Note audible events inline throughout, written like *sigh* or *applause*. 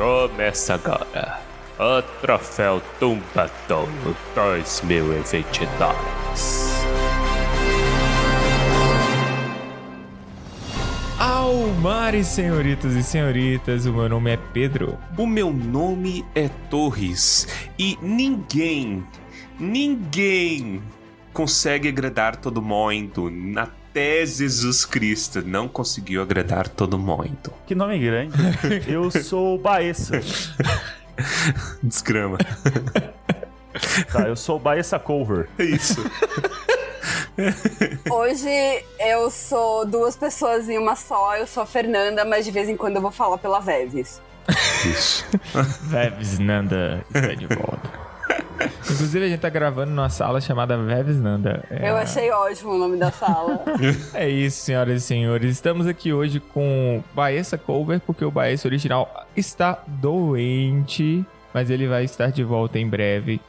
Começa agora o Troféu Tumbadouro 2022. Almares, senhoritas e senhoritas, o meu nome é Pedro. O meu nome é Torres e ninguém, ninguém consegue agradar todo mundo. Até Jesus Cristo não conseguiu agradar todo mundo. Que nome grande. *laughs* Eu sou o Baessa. *laughs* Desgrama. Tá, eu sou o Baessa Cover. É isso. *laughs* Hoje eu sou duas pessoas em uma só. Eu sou a Fernanda, mas de vez em quando eu vou falar pela Veves. Isso. Veves Nanda está de volta. Inclusive, a gente tá gravando numa sala chamada Veves Nanda. É, Eu achei ótimo o nome da sala. *laughs* é isso, senhoras e senhores. Estamos aqui hoje com Baessa Cover, porque o Baessa original está doente, mas ele vai estar de volta em breve.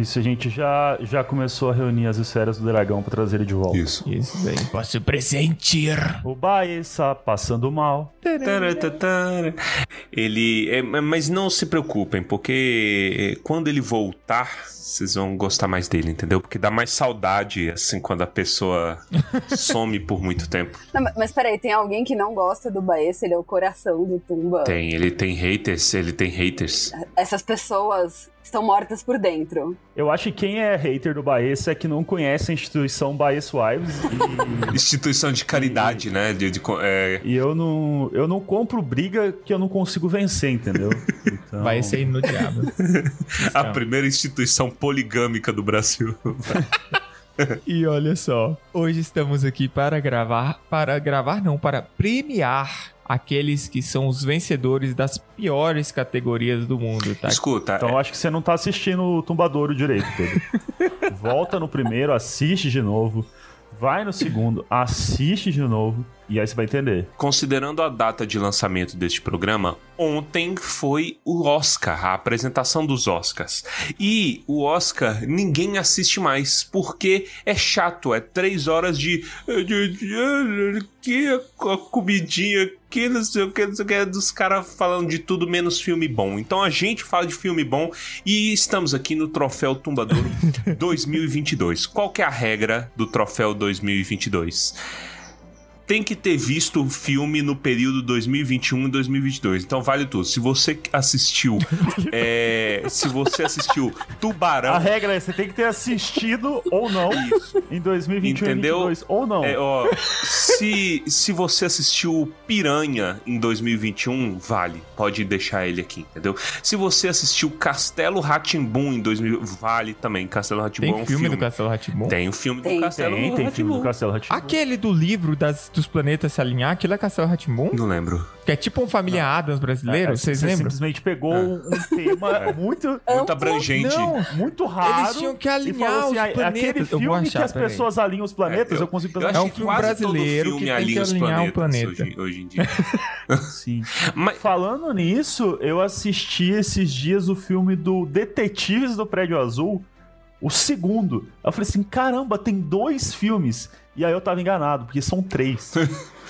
Isso, a gente já, já começou a reunir as esferas do dragão pra trazer ele de volta. Isso. Isso daí. Posso presentir. O Baessa passando mal. Ele. é, mas não se preocupem, porque quando ele voltar, vocês vão gostar mais dele, entendeu? Porque dá mais saudade, assim, quando a pessoa *laughs* some por muito tempo. Não, mas- mas peraí, tem alguém que não gosta do Baessa? Ele é o coração do Tumba. Tem, ele tem haters, ele tem haters. Essas pessoas estão mortas por dentro. Eu acho que quem é hater do Baessa é que não conhece a instituição Baessa Wives. E, *laughs* Instituição de caridade, né? De, de é, e eu, não, eu não compro briga que eu não consigo vencer, entendeu? Então, Vai ser no diabo. *laughs* a primeira instituição poligâmica do Brasil. E olha só, hoje estamos aqui para gravar, para gravar não, para premiar aqueles que são os vencedores das piores categorias do mundo, tá? Escuta, Então eu acho que você não tá assistindo o Tumbadouro direito, Pedro. *laughs* Volta no primeiro, assiste de novo. Vai no segundo, assiste de novo. E aí você vai entender. Considerando a data de lançamento deste programa, ontem foi o Oscar, a apresentação dos Oscars. E o Oscar ninguém assiste mais, porque é chato, é três horas de. Que a comidinha, que não sei o que, não sei o que, dos caras falando de tudo menos filme bom. Então a gente fala de filme bom e estamos aqui no Troféu Tumbadouro 2022. *laughs* Qual que é a regra do Troféu 2022? Tem que ter visto o filme no período 2021 e 2022. Então vale tudo. Se você assistiu, *laughs* é, se você assistiu Tubarão, A regra é você tem que ter assistido ou não em 2021 Entendeu? e 2022 ou não. é, ó, se se você assistiu Piranha em 2021, vale, pode deixar ele aqui, entendeu? Se você assistiu Castelo Ratimbum em 2000, vale também. Castelo Ratimbum Tem é um filme, filme. do Castelo Rá-Tim-Bum? Tem o filme Tem. do Castelo tem, tem filme do Castelo Ratimbu. Aquele do livro das, dos planetas se alinhar, aquilo é Castelo Rá-Tim-Bum? Não lembro. Que é tipo um Família Adams brasileiro, vocês você lembram? simplesmente pegou um tema *laughs* muito, Muito Amplo? abrangente. Não, muito raro. Eles tinham que e alinhar assim, os "Ah, planetas." Aquele Eu vou filme achar, que as pessoas alinham os planetas, É, eu, consigo eu pensar. acho É um que filme brasileiro filme que tem alinha que os alinhar o planetas planeta. Hoje, hoje em dia. *laughs* Sim. *laughs* Mas, Falando nisso, eu assisti esses dias o filme do Detetives do Prédio Azul, o segundo. Eu falei assim, caramba, tem dois filmes. E aí eu tava enganado, porque são três.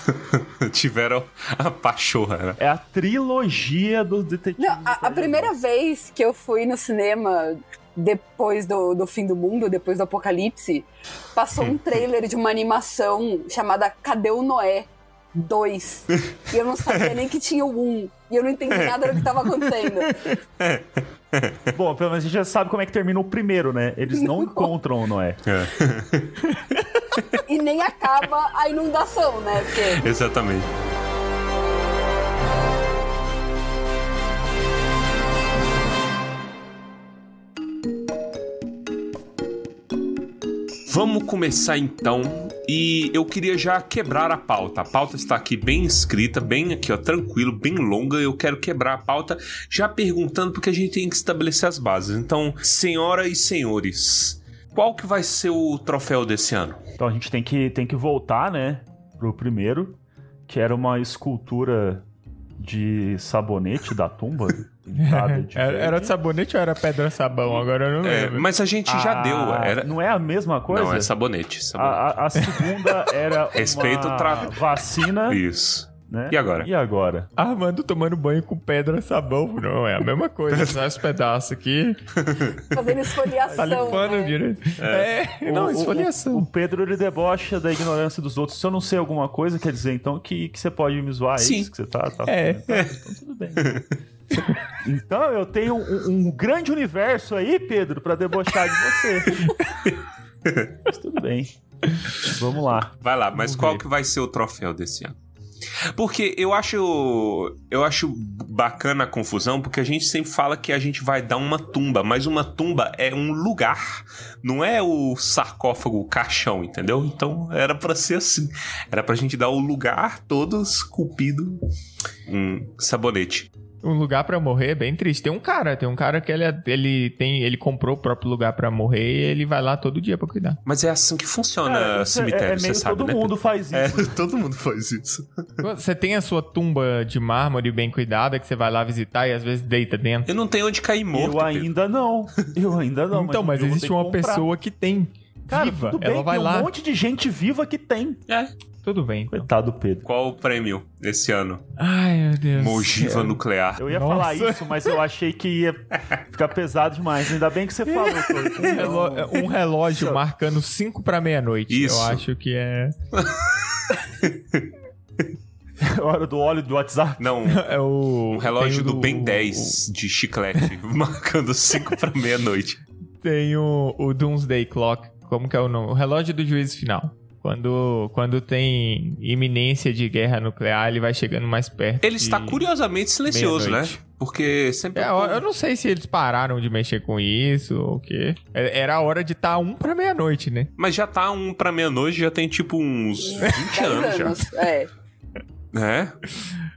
*laughs* tiveram a pachorra, né? É a trilogia dos Detetives Não, a, a primeira vez que eu fui no cinema depois do, do fim do mundo, depois do apocalipse, passou um trailer de uma animação chamada Cadê o Noé 2. E eu não sabia *laughs* nem que tinha o 1. E eu não entendi nada do que tava acontecendo. *laughs* Bom, pelo menos a gente já sabe como é que termina o primeiro, né? Eles não encontram o Noé. *laughs* E nem acaba a inundação, né? Porque Exatamente. Vamos começar então. E eu queria já quebrar a pauta. A pauta está aqui bem escrita, bem aqui, ó, tranquilo, bem longa. Eu quero quebrar a pauta já perguntando porque a gente tem que estabelecer as bases. Então, senhoras e senhores, qual que vai ser o troféu desse ano? Então a gente tem que, tem que voltar, né? Pro primeiro, que era uma escultura de sabonete da tumba. *laughs* pintada *laughs* de Era, era sabonete ou era pedra sabão? Agora eu não É, lembro. mas a gente já Ah, deu. Era... Não é a mesma coisa? Não, é sabonete. A, sabonete. a- a segunda *laughs* era Respeita uma o tra- vacina Isso. né? E agora? E agora? Armando tomando banho com pedra e sabão. Não, é a mesma coisa. Só esse pedaço aqui. *laughs* Fazendo esfoliação. Tá limpando né? direito. É, não, O- o- esfoliação. O, Pedro, ele debocha da ignorância dos outros. Se eu não sei alguma coisa, quer dizer, então, que, que você pode me zoar, é Sim. isso que você tá... tá É. Então, tudo bem. Então, eu tenho um, um grande universo aí, Pedro, pra debochar de você. *laughs* Mas tudo bem. Vamos lá. Vai lá, mas Vamos qual ver. que vai ser o troféu desse ano? Porque eu acho eu acho bacana a confusão, porque a gente sempre fala que a gente vai dar uma tumba, mas uma tumba é um lugar, não é o sarcófago, o caixão, entendeu? Então era pra ser assim, era pra gente dar o lugar todo esculpido um sabonete. Um lugar pra morrer é bem triste. Tem um cara, tem um cara que ele, ele tem, ele comprou o próprio lugar pra morrer e ele vai lá todo dia pra cuidar. Mas é assim que funciona Cara, isso é- cemitério, é, você meio sabe, todo né? mundo faz isso. É, *laughs* todo mundo faz isso. Você tem a sua tumba de mármore bem cuidada que você vai lá visitar e às vezes deita dentro. Eu não tenho onde cair morto. eu Pedro. ainda não. Eu ainda não. então, mas vou existe uma comprar. Pessoa que tem. Cara, viva. tudo bem, Ela vai tem lá. um monte de gente viva que tem. É. Tudo bem. Então. Coitado do Pedro. Qual o prêmio esse ano? Ai, meu Deus. Mogiva céu. nuclear. Eu ia Nossa. falar isso, mas eu achei que ia ficar pesado demais. Ainda bem que você falou. *laughs* Um reló- um relógio marcando 5 pra meia-noite. Isso. Eu acho que é. *laughs* Hora do óleo do WhatsApp. Não, *laughs* é o um relógio tem o do Ben 10 de chiclete, marcando 5 pra meia-noite. Tem o, o Doomsday Clock. Como que é o nome? O relógio do juízo final. Quando, quando tem iminência de guerra nuclear, ele vai chegando mais perto. Ele está curiosamente silencioso, né? Porque sempre. É, eu, eu não sei se eles pararam de mexer com isso ou o quê. É- Era a hora de estar um pra meia-noite, né? Mas já tá um pra meia-noite, já tem tipo uns *laughs* 20 10 anos já. anos. É. É?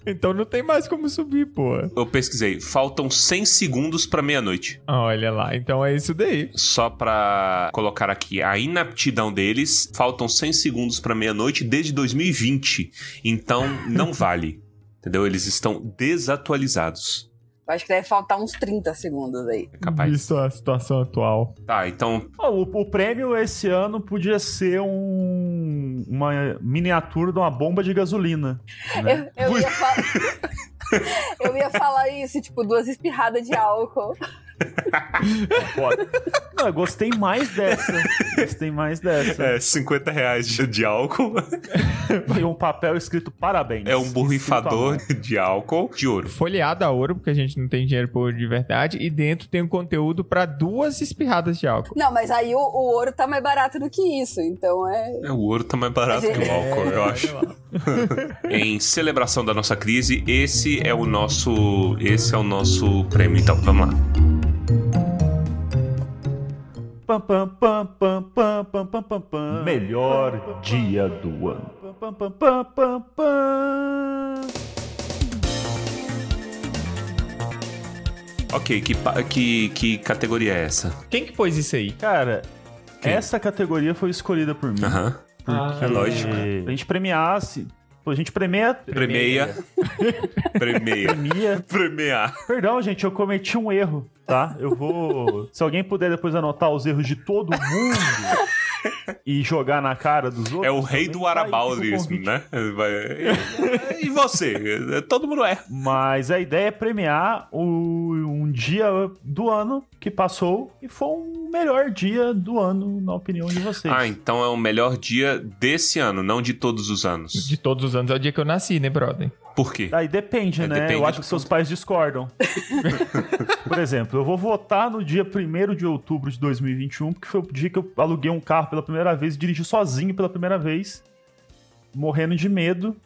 Então não tem mais como subir, pô. Eu pesquisei, faltam 100 segundos pra meia-noite. Olha lá, então é isso daí. Só pra colocar aqui a inaptidão deles, faltam 100 segundos pra meia-noite desde 2020. Então não *laughs* vale. Entendeu? Eles estão desatualizados. Eu Acho que deve faltar uns 30 segundos aí. É capaz. Visto a situação atual. Tá, então Ó, o, o prêmio esse ano podia ser um, uma miniatura de uma bomba de gasolina. né? Eu, eu ia falar. *laughs* eu ia falar isso, tipo, duas espirradas de álcool. *laughs* Foda. Não, eu gostei mais dessa. Gostei mais dessa. é 50 reais de, de álcool. *laughs* E um papel escrito parabéns. É um borrifador de álcool de ouro. Folheado a ouro, porque a gente não tem dinheiro por ouro de verdade. E dentro tem um conteúdo pra duas espirradas de álcool. Não, mas aí o, o ouro tá mais barato do que isso, então é. É, o ouro tá mais barato que o álcool, eu olha acho. *laughs* Em celebração da nossa crise, esse é o nosso, esse é o nosso prêmio. Então, vamos lá. Pam, pam, pam, pam, pam, pam, pam, pam, pam. Melhor dia do ano. Pam, pam, pam, pam, pam. Ok, que, que, que categoria é essa? Quem que pôs isso aí? Cara, Quem? essa categoria foi escolhida por mim. Aham. Porque É lógico. A gente premiasse. A gente premia. Premeia. Premeia. Premia. Premiar. Perdão, gente, eu cometi um erro, tá? Eu vou. Se alguém puder depois anotar os erros de todo mundo e jogar na cara dos outros. É o rei do tá arabaulismo, convite. né? Vai- E você? Todo mundo é. Mas a ideia é premiar o, um dia do ano que passou e foi o melhor dia do ano, na opinião de vocês. Ah, então é o melhor dia desse ano, não de todos os anos. De todos os anos é o dia que eu nasci, né, brother? Por quê? Aí depende, É, né? depende eu acho que seus pais discordam. *laughs* Por exemplo, eu vou votar no dia 1 de outubro de 2021, porque foi o dia que eu aluguei um carro pela primeira vez e dirigi sozinho pela primeira vez, morrendo de medo,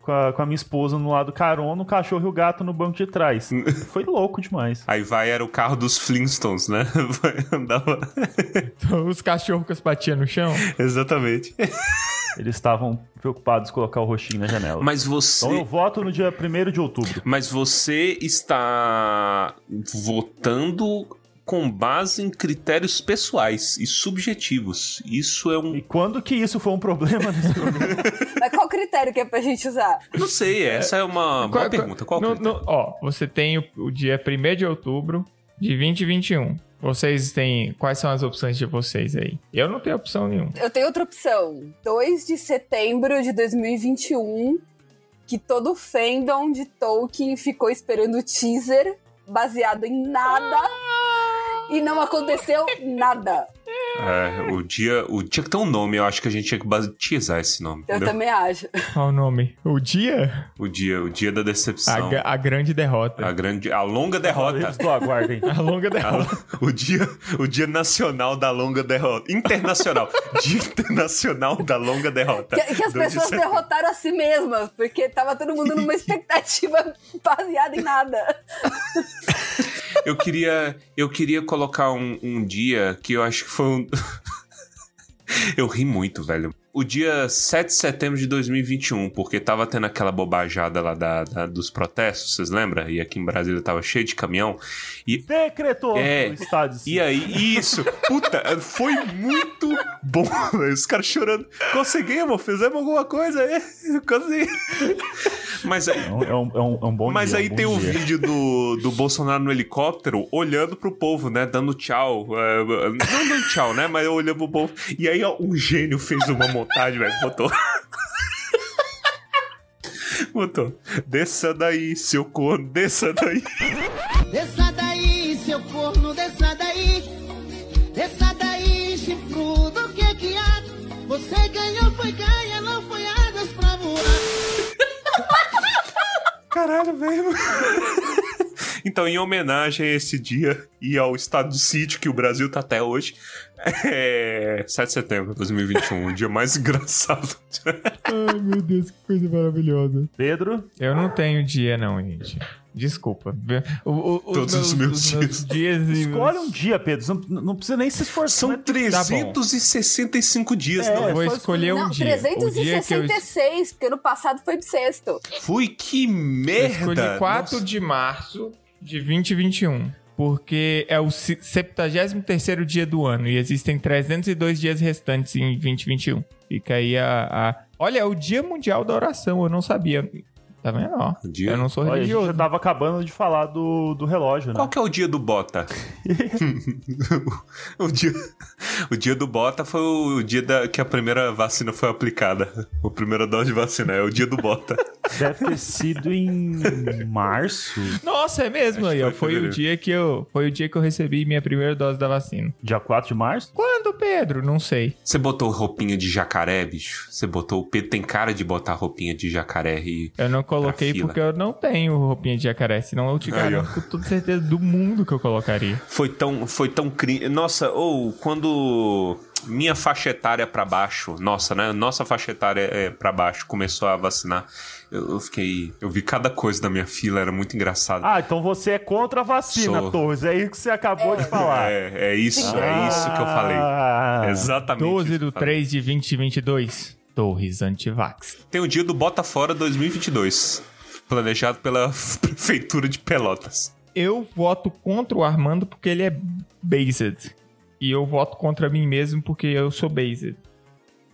com a, com a minha esposa no lado carona, o cachorro e o gato no banco de trás. *laughs* Foi louco demais. Aí vai, era o carro dos Flintstones, né? *laughs* Andava... Os cachorros com as patinhas no chão. Exatamente. Eles estavam preocupados em colocar o roxinho na janela. Mas você... Então eu voto no dia 1 de outubro. Mas você está votando com base em critérios pessoais e subjetivos. Isso é um. E quando que isso foi um problema nesse programa? *laughs* Mas qual critério que é pra gente usar? Não sei, essa é uma boa pergunta. Qual no, critério? no- Ó, você tem o, o dia 1 de outubro de 2021. Vocês têm. Quais são as opções de vocês aí? Eu não tenho opção nenhuma. Eu tenho outra opção. 2 de setembro de 2021 que todo o fandom de Tolkien ficou esperando o teaser baseado em nada e não aconteceu nada. É, o dia, o dia que tem um nome, eu acho que a gente tinha que batizar esse nome. Eu entendeu? também acho. Qual o nome? O dia? O dia, o dia da A, decepção. ga- a grande derrota. A grande, a longa derrota. Do aguardem. *laughs* A longa A- derrota. o dia, o dia nacional da longa derrota. Internacional. dia internacional da longa derrota. Que, que as 2 de pessoas derrotaram a si mesmas, porque tava todo mundo numa *laughs* expectativa baseada em nada. *laughs* Eu queria, eu queria colocar um, um dia que eu acho que foi um. *laughs* eu ri muito, velho. O dia 7 de setembro de 2021, porque tava tendo aquela bobajada lá da, da- dos protestos, vocês lembram? E aqui em Brasília tava cheio de caminhão. E Decretou É, o estado E aí, isso, puta, foi muito bom. *laughs* Os caras chorando. Conseguimos, fizemos alguma coisa aí. Consegui. Mas aí, É um, é um, é um- é um bom mas dia, aí um bom tem o dia. vídeo do, do Bolsonaro no helicóptero olhando pro povo, né? Dando tchau. é, não dando tchau, né? Mas olhando pro povo. E aí ó, um gênio fez uma montagem, velho. Botou. *laughs* Botou. Desça daí, seu corno, desça daí. Desça daí, seu corno, desça daí. Desça daí, chifrudo, o que que há? Você ganhou, foi ganha, não foi águas pra voar. *laughs* Caralho, velho. Então, em homenagem a esse dia e ao estado de sítio que o Brasil tá até hoje, é 7 de setembro de 2021, o dia mais *laughs* engraçado. Ai, meu Deus, que coisa maravilhosa. Pedro, Eu não tenho dia, não, gente. Desculpa. O, o- os Todos os meus os dias. e escolhe um dia, Pedro. Não, não precisa nem se esforçar. São né? 365 dias, É, não Eu vou escolher um Não, dia. O dia que eu 366, porque ano passado foi bissexto. Fui, que Eu merda! escolhi 4 Nossa. de março de 2021. Porque é o ci- 73º dia do ano e existem 302 dias restantes em 2021. Fica aí a, a- Olha, é o Dia Mundial da Oração, eu não sabia. Tá vendo? Ó, dia- Eu não sou Olha, a gente religioso. já tava acabando de falar do, do relógio, né? Qual que é o dia do Bota? *laughs* o, dia, o dia do Bota foi o dia da, que a primeira vacina foi aplicada. A primeira dose de vacina é o dia do Bota. *laughs* Deve ter sido em março, Nossa, é mesmo Acho aí, ó. foi Foi o dia que eu, foi o dia que eu recebi minha primeira dose da vacina. dia 4 de março. Quando, Pedro? Não sei. Você botou roupinha de jacaré, bicho? Você botou. O Pedro tem cara de botar roupinha de jacaré e. Eu não coloquei porque eu não tenho roupinha de jacaré, senão eu te garanto com toda certeza do mundo que eu colocaria. Foi tão, foi tão cri... Nossa, ou quando minha faixa etária pra baixo, nossa, né? Nossa faixa etária é pra baixo começou a vacinar. Eu, fiquei, eu vi cada coisa da minha fila, era muito engraçado. Ah, então você é contra a vacina, Sou. Torres. É isso que você acabou de falar. É, é isso, é isso que eu falei. Ah, Exatamente. 12 isso que do eu falei. 3 de 2022. Torres Antivax. Tem o dia do Bota Fora 2022, planejado pela *laughs* prefeitura de Pelotas. Eu voto contra o Armando porque ele é based. E eu voto contra mim mesmo porque eu sou based.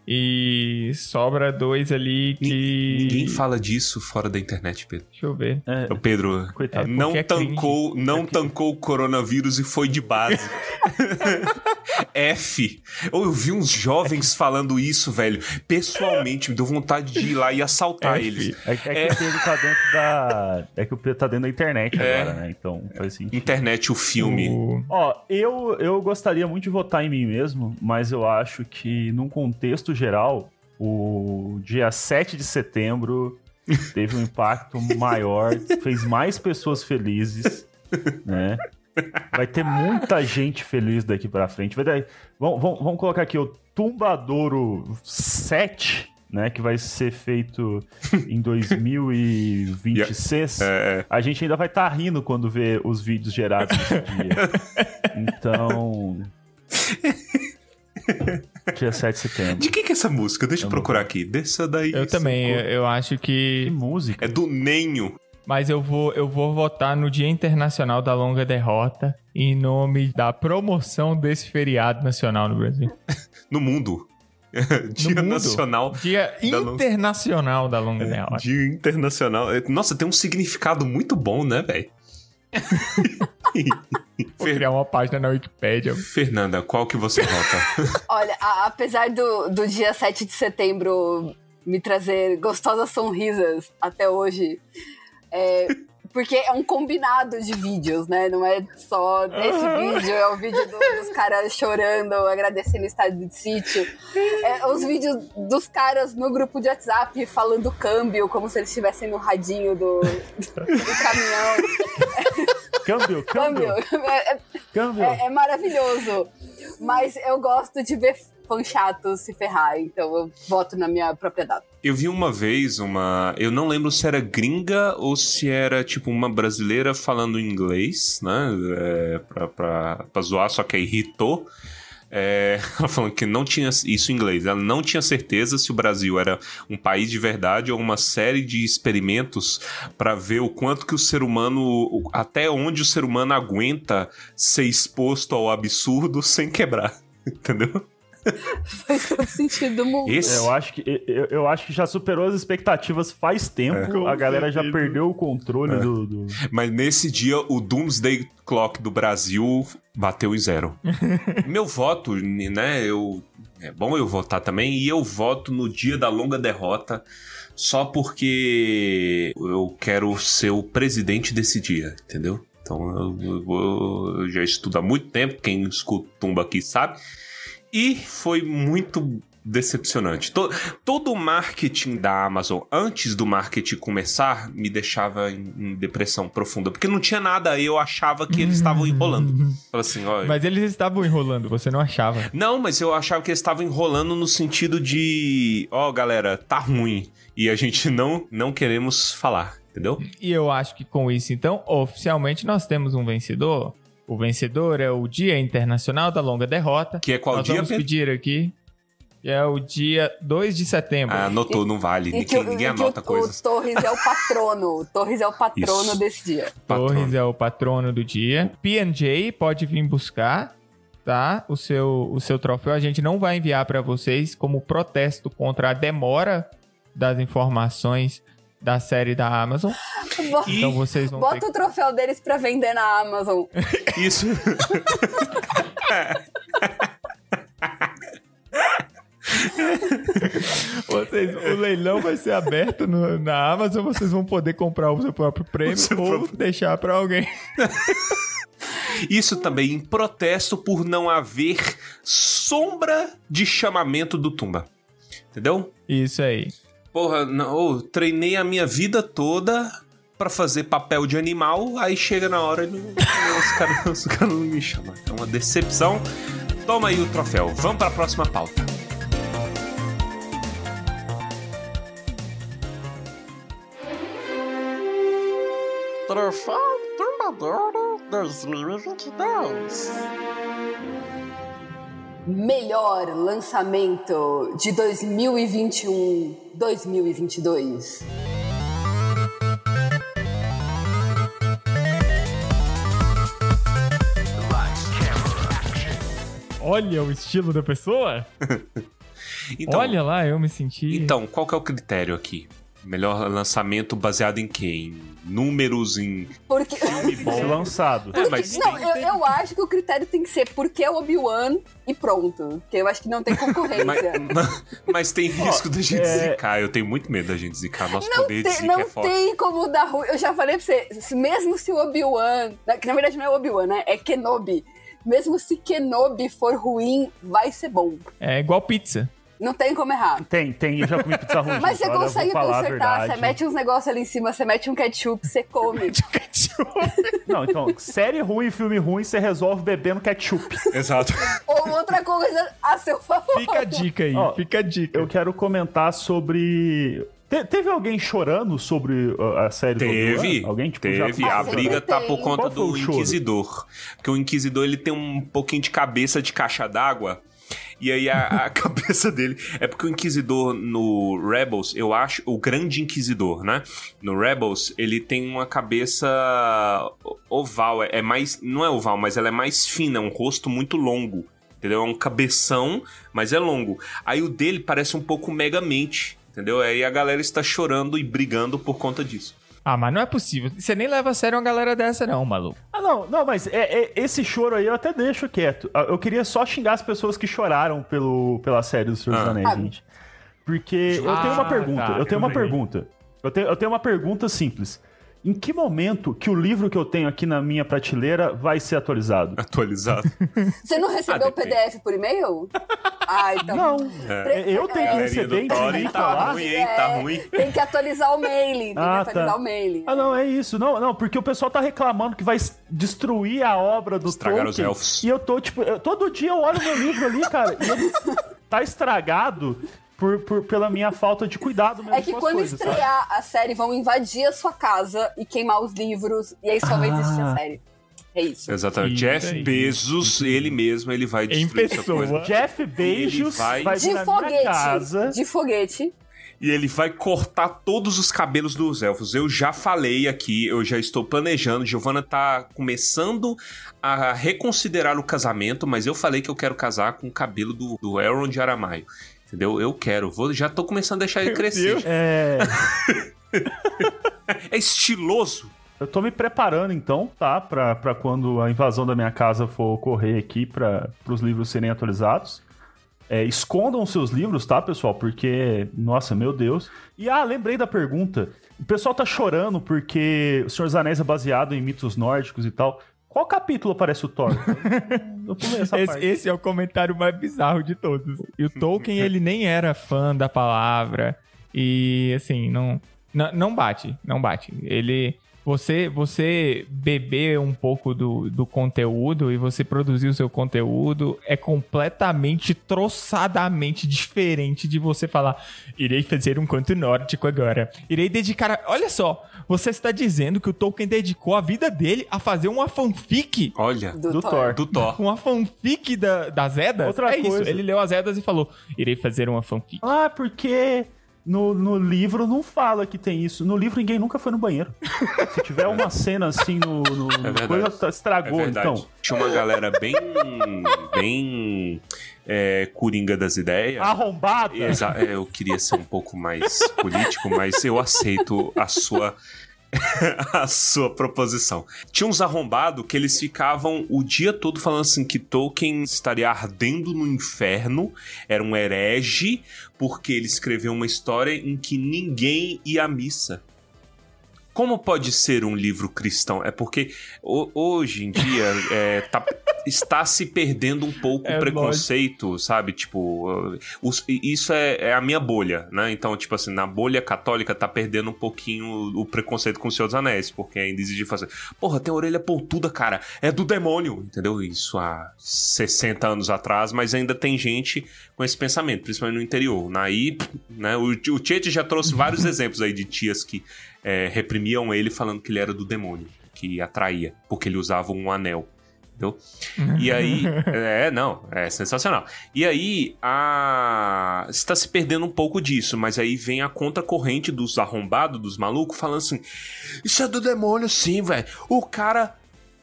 E sobra dois ali que. Ninguém fala disso fora da internet, Pedro. Deixa eu ver. É, O Pedro Coitado. não porque é tancou, não tancou o coronavírus e foi de base. *laughs* F. Ou eu vi uns jovens falando isso, velho. Pessoalmente, me deu vontade de ir lá e assaltar F. eles. é, é que o Pedro tá dentro da. É que o Pedro tá dentro da internet É. agora, né? Então faz sentido. Internet, o filme. O- Ó, eu, eu gostaria muito de votar em mim mesmo, mas eu acho que, num contexto geral, o dia 7 de setembro teve um impacto *laughs* maior, fez mais pessoas felizes, né? Vai ter muita gente feliz daqui pra frente. Vai ter- vamos, vamos, vamos colocar aqui o Tumbadouro 7, né? Que vai ser feito em 2026. *laughs* É, A gente ainda vai estar rindo quando ver os vídeos gerados nesse dia. *laughs* Então. Dia 7 de setembro. de quem que é essa música? Deixa eu procurar aqui. Desça daí. Eu também, eu, eu acho Que que. música. É do Nenho. Mas eu vou, eu vou votar no Dia Internacional da Longa Derrota em nome da promoção desse feriado nacional no Brasil. *laughs* No mundo. *laughs* Dia mundo? Nacional. Dia Da Internacional da Longa Derrota. Dia Internacional. É, Nossa, tem um significado muito bom, né, velho? *laughs* Vou criar uma página na Wikipédia. Fernanda, qual que você vota? *laughs* Olha, a- apesar do, do dia 7 de setembro me trazer gostosas sonrisas até hoje. É, porque é um combinado de vídeos, né? Não é só esse vídeo, é o vídeo do- dos caras chorando, agradecendo o estado de sítio. É os vídeos dos caras no grupo de WhatsApp falando câmbio, como se eles estivessem no radinho do, do caminhão. Câmbio, Câmbio. câmbio, É, é- câmbio. é, é maravilhoso. Mas eu gosto de ver fã chato se ferrar, então eu voto na minha própria data. Eu vi uma vez uma. Eu não lembro se era gringa ou se era tipo uma brasileira falando inglês, né? É, pra, pra, pra zoar, só que aí irritou. É, *laughs* ela falando que não tinha isso em inglês. Ela não tinha certeza se o Brasil era um país de verdade ou uma série de experimentos para ver o quanto que o ser humano, até onde o ser humano aguenta ser exposto ao absurdo *laughs* sem quebrar. *laughs* Entendeu? *laughs* Faz todo sentido do mundo. Esse Eu acho, que, eu, eu acho que já superou as expectativas faz tempo. Com A galera já perdeu o controle É. do, do- Mas nesse dia, o Doomsday Clock do Brasil bateu em zero. *laughs* Meu voto, né? Eu, é bom eu votar também, e eu voto no dia da longa derrota, só porque eu quero ser o presidente desse dia, entendeu? Então eu, eu vou- eu já estudo há muito tempo, quem escuta Tumba aqui sabe. E foi muito decepcionante. To- todo o marketing da Amazon, antes do marketing começar, me deixava em, em depressão profunda. Porque não tinha nada, eu achava que eles estavam enrolando. *laughs* Assim. Mas eles estavam enrolando, você não achava. Não, mas eu achava que eles estavam enrolando no sentido de, ó, galera, tá ruim. E a gente não, não queremos falar, entendeu? E eu acho que com isso, então, oficialmente nós temos um vencedor. O vencedor é o Dia Internacional da Longa Derrota. Que é qual nós dia, vamos pedir aqui. que É o dia 2 de setembro. Ah, anotou, não vale. E que, Ninguém, o- ninguém e anota o, coisas. o Torres é o patrono. O Torres é o patrono Isso. desse dia. Patrono. Torres é o patrono do dia. P&J pode vir buscar, tá? O seu, o seu troféu. A gente não vai enviar para vocês como protesto contra a demora das informações da série da Amazon. Bo- E- Então vocês vão ter Bota o troféu deles pra vender na Amazon. *laughs* Isso. *laughs* Vocês, o leilão vai ser aberto no- na Amazon, vocês vão poder comprar o seu próprio prêmio seu ou próprio- deixar pra alguém. *laughs* Isso também em protesto por não haver sombra de chamamento do Tumba. Entendeu? Isso aí. Porra, não, treinei a minha vida toda pra fazer papel de animal, aí chega na hora e não, *laughs* os caras os caras não me chamam. É uma decepção. Toma aí o troféu. Vamos pra próxima pauta. Troféu Tumbadouro 2022. Melhor lançamento de 2021-2022. Olha o estilo da pessoa. *laughs* Então, Olha lá, eu me senti. então, qual que é o critério aqui? Melhor lançamento baseado em quê? Em números, em Porque. Se *laughs* lançado. É, mas não, tem- eu, eu acho que o critério tem que ser porque é Obi-Wan e pronto. Porque eu acho que não tem concorrência. Mas, *laughs* mas tem risco da gente é- zicar. Eu tenho muito medo da gente zicar. Nosso Não, poder de tem, zica não é tem como dar ruim. Eu já falei pra você, mesmo se o Obi-Wan. na- Que na verdade não é Obi-Wan, né? É Kenobi. Mesmo se Kenobi for ruim, vai ser bom. É igual pizza. Não tem como errar. Tem, tem, eu já comi pizza ruim. *laughs* Mas você consegue consertar, você mete uns negócios ali em cima, você mete um ketchup, você come. *laughs* Não, então, série ruim, filme ruim, você resolve bebendo ketchup. *laughs* Exato. Ou outra coisa a seu favor. Fica a dica aí, Ó, fica a dica. Eu quero comentar sobre. Te- teve alguém chorando sobre uh, a série do Teve, Obi-Wan? Alguém, tipo, já- teve. Ah, a briga tá por conta do o choro? Inquisidor. Porque o Inquisidor, ele tem um pouquinho de cabeça de caixa d'água. E aí a, a *laughs* cabeça dele... É porque o Inquisidor no Rebels, eu acho... O grande Inquisidor, né? No Rebels, ele tem uma cabeça oval. É, é mais... Não é oval, mas ela é mais fina. É um rosto muito longo. Entendeu? É um cabeção, mas é longo. Aí o dele parece um pouco Megamente. Entendeu? Aí a galera está chorando e brigando por conta disso. Ah, mas não é possível. Você nem leva a sério uma galera dessa, não, maluco. Ah, não, não, mas é, é- esse choro aí eu até deixo quieto. Ah, Eu queria só xingar as pessoas que choraram pelo, pela série do Senhor dos Ah. Anéis, Ah. gente. Porque eu tenho uma Ah, pergunta, tá, eu tenho uma pergunta. Eu tenho, eu tenho uma pergunta simples. Em que momento que o livro que eu tenho aqui na minha prateleira vai ser atualizado? Atualizado. *laughs* Você não recebeu Ah, o PDF por e-mail? Ah, então. Não. É. Eu tenho que receber em do Tori, fica tá lá. ruim, hein? Tá É, ruim. Tem que atualizar o mailing. Tem Ah, que atualizar tá. o mailing. Ah, não, é isso. Não, não, porque o pessoal tá reclamando que vai destruir a obra do Estragar os Tolkien. elfos. E eu tô, tipo, eu- todo dia eu olho meu livro ali, cara, e ele tá estragado por, por- pela minha falta de cuidado mesmo É que com as quando coisas, sabe? estrear a série, vão invadir a sua casa e queimar os livros, e aí só vai existir a Ah. série. É isso. Exatamente. Isso Jeff. Bezos, ele mesmo, ele vai Em destruir essa pessoa. coisa. Jeff Bezos vai- vai, De foguete. casa. De foguete. E ele vai cortar todos os cabelos dos elfos. Eu já falei aqui, eu já estou planejando. Giovanna tá começando a reconsiderar o casamento, mas eu falei que eu quero casar com o cabelo do, do Elrond de Aramaio. Entendeu? Eu quero. Vou, já tô começando a deixar ele Meu crescer. Deus. É, *laughs* É estiloso. eu tô me preparando então, tá? Pra, pra quando a invasão da minha casa for ocorrer aqui, para os livros serem atualizados. É, escondam seus livros, tá, pessoal? Porque, nossa, meu Deus. E ah, lembrei da pergunta. O pessoal tá chorando porque O Senhor dos Anéis é baseado em mitos nórdicos e tal. Qual capítulo aparece o Thor? *laughs* Esse, parte. esse é o comentário mais bizarro de todos. E o Tolkien, ele nem era fã da palavra. E, assim, não, não, não bate. Não bate. Ele. Você, você beber um pouco do, do conteúdo e você produzir o seu conteúdo é completamente, troçadamente diferente de você falar: irei fazer um conto nórdico agora. Irei dedicar. a-" Olha só, você está dizendo que o Tolkien dedicou a vida dele a fazer uma fanfic Olha, Do, Do Thor. Thor. do Thor. *laughs* uma fanfic da, das Edas? Outra é isso, coisa. ele leu as Edas e falou: irei fazer uma fanfic. Ah, porque no, no livro não fala que tem isso. No livro ninguém nunca foi no banheiro. Se tiver uma cena assim no, no É verdade. coisa, tá- É estragou. verdade. então, Tinha uma galera bem. bem. é, coringa das ideias. arrombada. Exa- é, eu queria ser um pouco mais político, mas eu aceito a sua *laughs* a sua proposição. Tinha uns arrombados que eles ficavam o dia todo falando assim que Tolkien estaria ardendo no inferno, era um herege, porque ele escreveu uma história em que ninguém ia à missa. Como pode ser um livro cristão? É porque ho- hoje em dia é, tá- está se perdendo um pouco É o preconceito, sabe? Tipo, os- isso é, é a minha bolha, né? Então, tipo assim, na bolha católica tá perdendo um pouquinho o, o preconceito com o Senhor dos Anéis, porque ainda exige fazer. Porra, tem orelha pontuda, cara. É do demônio, entendeu? Isso há 60 anos atrás, mas ainda tem gente com esse pensamento, principalmente no interior. Naí, né? O, o Tietchan já trouxe vários *laughs* exemplos aí de tias que é, reprimiam ele falando que ele era do demônio, que atraía, porque ele usava um anel. Entendeu? E aí, *laughs* é, não, é sensacional. E aí, a... está se perdendo um pouco disso, mas aí vem a contracorrente dos arrombados, dos malucos, falando assim: Isso é do demônio, sim, velho. O cara.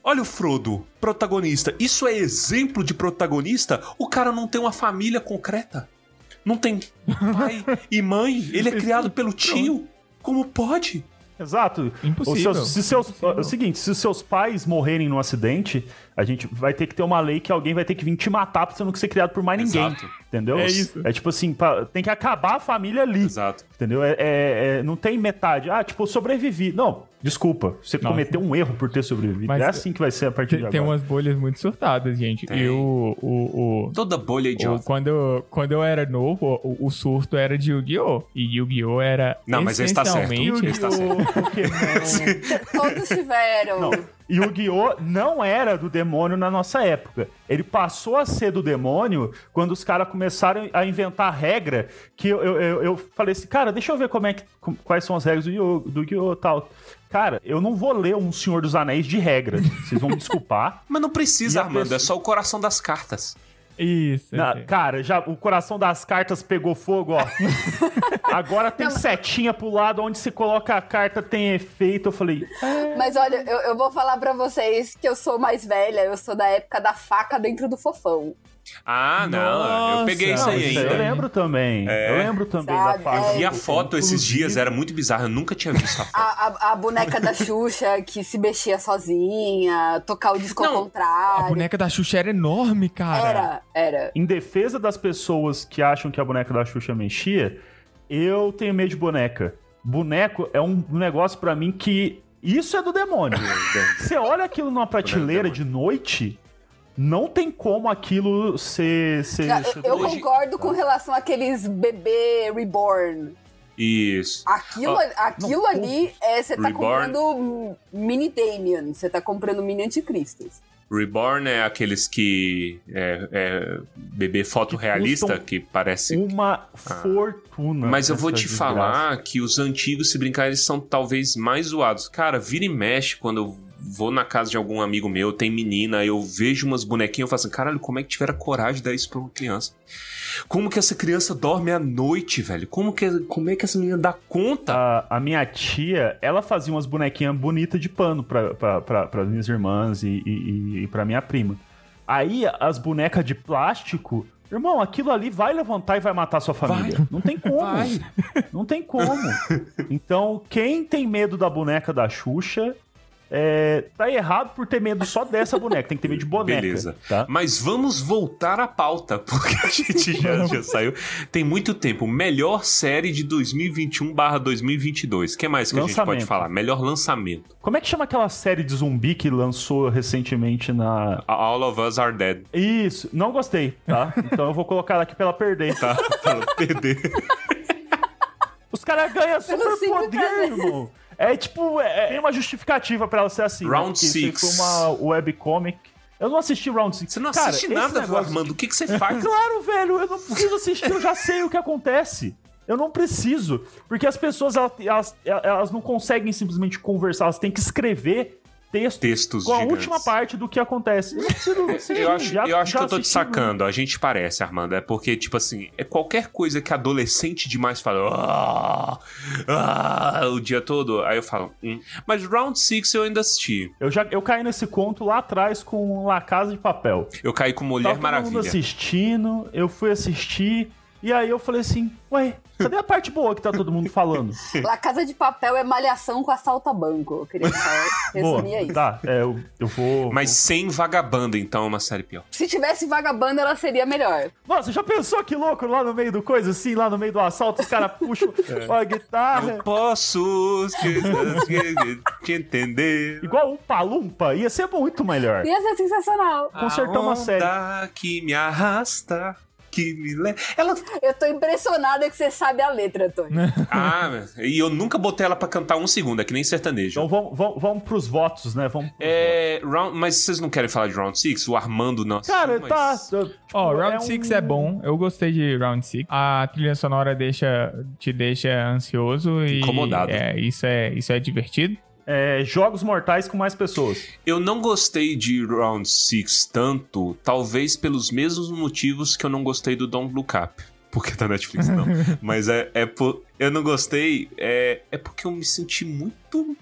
Olha o Frodo, protagonista. Isso é exemplo de protagonista? O cara não tem uma família concreta. Não tem pai *laughs* e mãe. Ele é criado pelo tio. Como pode? Exato. Os Impossível. seus- se seus, Impossível. é o seguinte, se os seus pais morrerem num acidente, a gente vai ter que ter uma lei que alguém vai ter que vir te matar pra você não ser criado por mais ninguém. Exato. Entendeu? É isso. É tipo assim, pra- tem que acabar a família ali. Exato. Entendeu? É, é- é- não tem metade. Ah, tipo, eu sobrevivi. Não, desculpa. Você Nossa. cometeu um erro por ter sobrevivido. Mas é assim que vai ser a partir de Tem, agora. tem umas bolhas muito surtadas, gente. Tem. E o, o, o, Toda bolha é o- idiota. quando, quando eu era novo, o, o surto era de Yu-Gi-Oh! E Yu-Gi-Oh! era Não, mas esse tá certo. tá Yu-Gi-Oh! Pokémon. *laughs* Todos tiveram. Não, Yu-Gi-Oh! não era do demônio na nossa época. Ele passou a ser do demônio quando os caras começaram a inventar regra que eu, eu, eu- falei assim, cara, deixa eu ver como é que, quais são as regras do Yu- do tal. Cara, eu não vou ler um Senhor dos Anéis de regra. Vocês vão me desculpar. *laughs* Mas não E precisa, Armando. pessoa- É só o coração das cartas. Isso. Na- é. cara, já o coração das cartas pegou fogo, ó. *laughs* Agora tem setinha pro lado onde você coloca a carta tem efeito. Eu falei, Mas olha, eu, eu vou falar pra vocês que eu sou mais velha, eu sou da época da faca dentro do fofão. Ah, não. eu peguei isso aí ainda. eu lembro também. É. Eu lembro também Sabe, da fase. Vi a foto esses dias, era muito bizarro. Eu nunca tinha visto a foto. A, a- a boneca da Xuxa que se mexia sozinha, tocar o disco ao Não, A contrário. boneca da Xuxa era enorme, cara. Era, era. Em defesa das pessoas que acham que a boneca da Xuxa mexia, eu tenho medo de boneca. Boneco é um negócio pra mim que. Isso é do demônio. *laughs* Você olha aquilo numa prateleira de noite, não tem como aquilo ser. ser, Não, ser eu concordo com relação àqueles bebê reborn. Isso. Aquilo, Ó, aquilo não, ali é você tá Reborn. comprando mini Damien, você tá comprando mini anticristos. Reborn é aqueles que. É, é bebê fotorrealista custam que parece. uma fortuna. Mas eu vou te desgraça. falar que os antigos, se brincar, eles são talvez mais zoados. Cara, vira e mexe quando eu vou na casa de algum amigo meu, tem menina, eu vejo umas bonequinhas, eu falo assim, caralho, como é que tiveram coragem de dar isso pra uma criança? Como que essa criança dorme à noite, velho? Como que, como é que essa menina dá conta? A, a minha tia, ela fazia umas bonequinhas bonitas de pano pra, pra, pra, pra minhas irmãs e, e, e pra minha prima. Aí as bonecas de plástico, irmão, aquilo ali vai levantar e vai matar sua família. Vai. Não tem como. Vai. Não tem como. *laughs* Então, quem tem medo da boneca da Xuxa, é, tá errado por ter medo só dessa boneca. Tem que ter medo de boneca. Beleza. Tá? Mas vamos voltar à pauta, *laughs* porque a gente já, já saiu. Tem muito tempo. Melhor série de 2021/2022. O que mais que a gente pode Lançamento. falar? Melhor lançamento. Como é que chama aquela série de zumbi que lançou recentemente na. All of Us Are Dead. Isso, não gostei, tá? Então eu vou colocar ela aqui pra ela perder. Tá? *laughs* Pra ela perder. Os caras ganham super poder, irmão. É tipo, é, tem uma justificativa pra ela ser assim. né? Round Porque isso aí six. foi uma webcomic. Eu não assisti Round 6. Você não assiste nada, Armando. O que, que você faz? Claro, velho, eu não preciso assistir, eu já sei o que acontece. Eu não preciso. Porque as pessoas, elas, elas, elas não conseguem simplesmente conversar, elas têm que escrever texto Textos com a gigantes. última parte do que acontece. Eu preciso *laughs* Eu acho, já- eu acho que eu tô te sacando. A gente parece, Armando. É porque, tipo assim, é qualquer coisa que adolescente demais fala. "Ah, ah", o dia todo. Aí eu falo. Hum. Mas Round 6 eu ainda assisti. Eu já eu caí nesse conto lá atrás com La Casa de Papel. Eu caí com Mulher Tava todo mundo Maravilha. assistindo, eu fui assistir, e aí eu falei assim, ué, cadê a parte boa que tá todo mundo falando? *laughs* La Casa de Papel é malhação com assalto a banco. Eu queria falar, *laughs* boa, resumir isso. tá, é, eu, eu vou... Mas sem vagabanda, então é uma série pior. Se tivesse vagabanda, ela seria melhor. Nossa, já pensou que louco lá no meio do coisa, assim, lá no meio do assalto, os caras puxam *laughs* a guitarra, Eu posso te entender. igual um palumpa, ia ser muito melhor. Ia ser sensacional. Consertou uma série. que me arrasta, que me leva. Ela. Eu tô impressionada que você sabe a letra, Tony. *laughs* Ah, e eu nunca botei ela pra cantar um segundo, é que nem sertanejo. Então vamos, vamos, vamos pros votos, né? Vamos pros É. Round, mas vocês não querem falar de Round 6? O Armando não. votos. Cara, mas- tá... tipo, Ó, Round 6 um- é bom. Eu gostei de Round 6. A trilha sonora deixa, te deixa ansioso e. Incomodado. É, isso é, isso é divertido. É, jogos mortais com mais pessoas. Eu não gostei de Round 6 tanto, talvez pelos mesmos motivos que eu não gostei do Don't Look Up. Porque tá na Netflix, não. *laughs* Mas é, é por. Eu não gostei, é, é porque eu me senti muito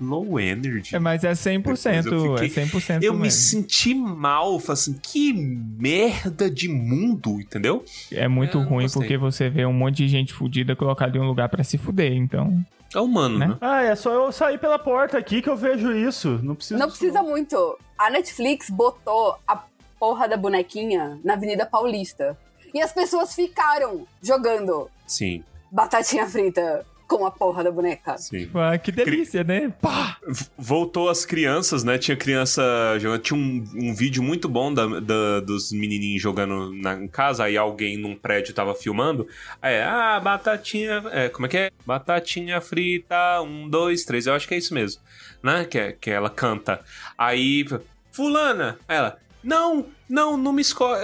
low energy. É, mas é 100%. Depois eu fiquei- É 100% Eu me mesmo. senti mal, falei assim, que merda de mundo, entendeu? É muito Eu ruim porque você vê um monte de gente fudida colocada em um lugar pra se fuder. Então, É humano, Né? né? Ah, é só eu sair pela porta aqui que eu vejo isso. Não precisa. Não precisa muito. A Netflix botou a porra da bonequinha na Avenida Paulista. E as pessoas ficaram jogando Sim, batatinha frita com a porra da boneca. sim. ah, que delícia, né? Pá! Voltou as crianças, né? Tinha criança jogando. Tinha um, um vídeo muito bom da, da- dos menininhos jogando na, em casa. Aí alguém num prédio tava filmando. Aí, ah, batatinha. É, como é que é? Batatinha frita, um, dois, três. Eu acho que é isso mesmo, né? Que, é- que ela canta. Aí, Fulana, aí ela. Não, não, não me escolhe.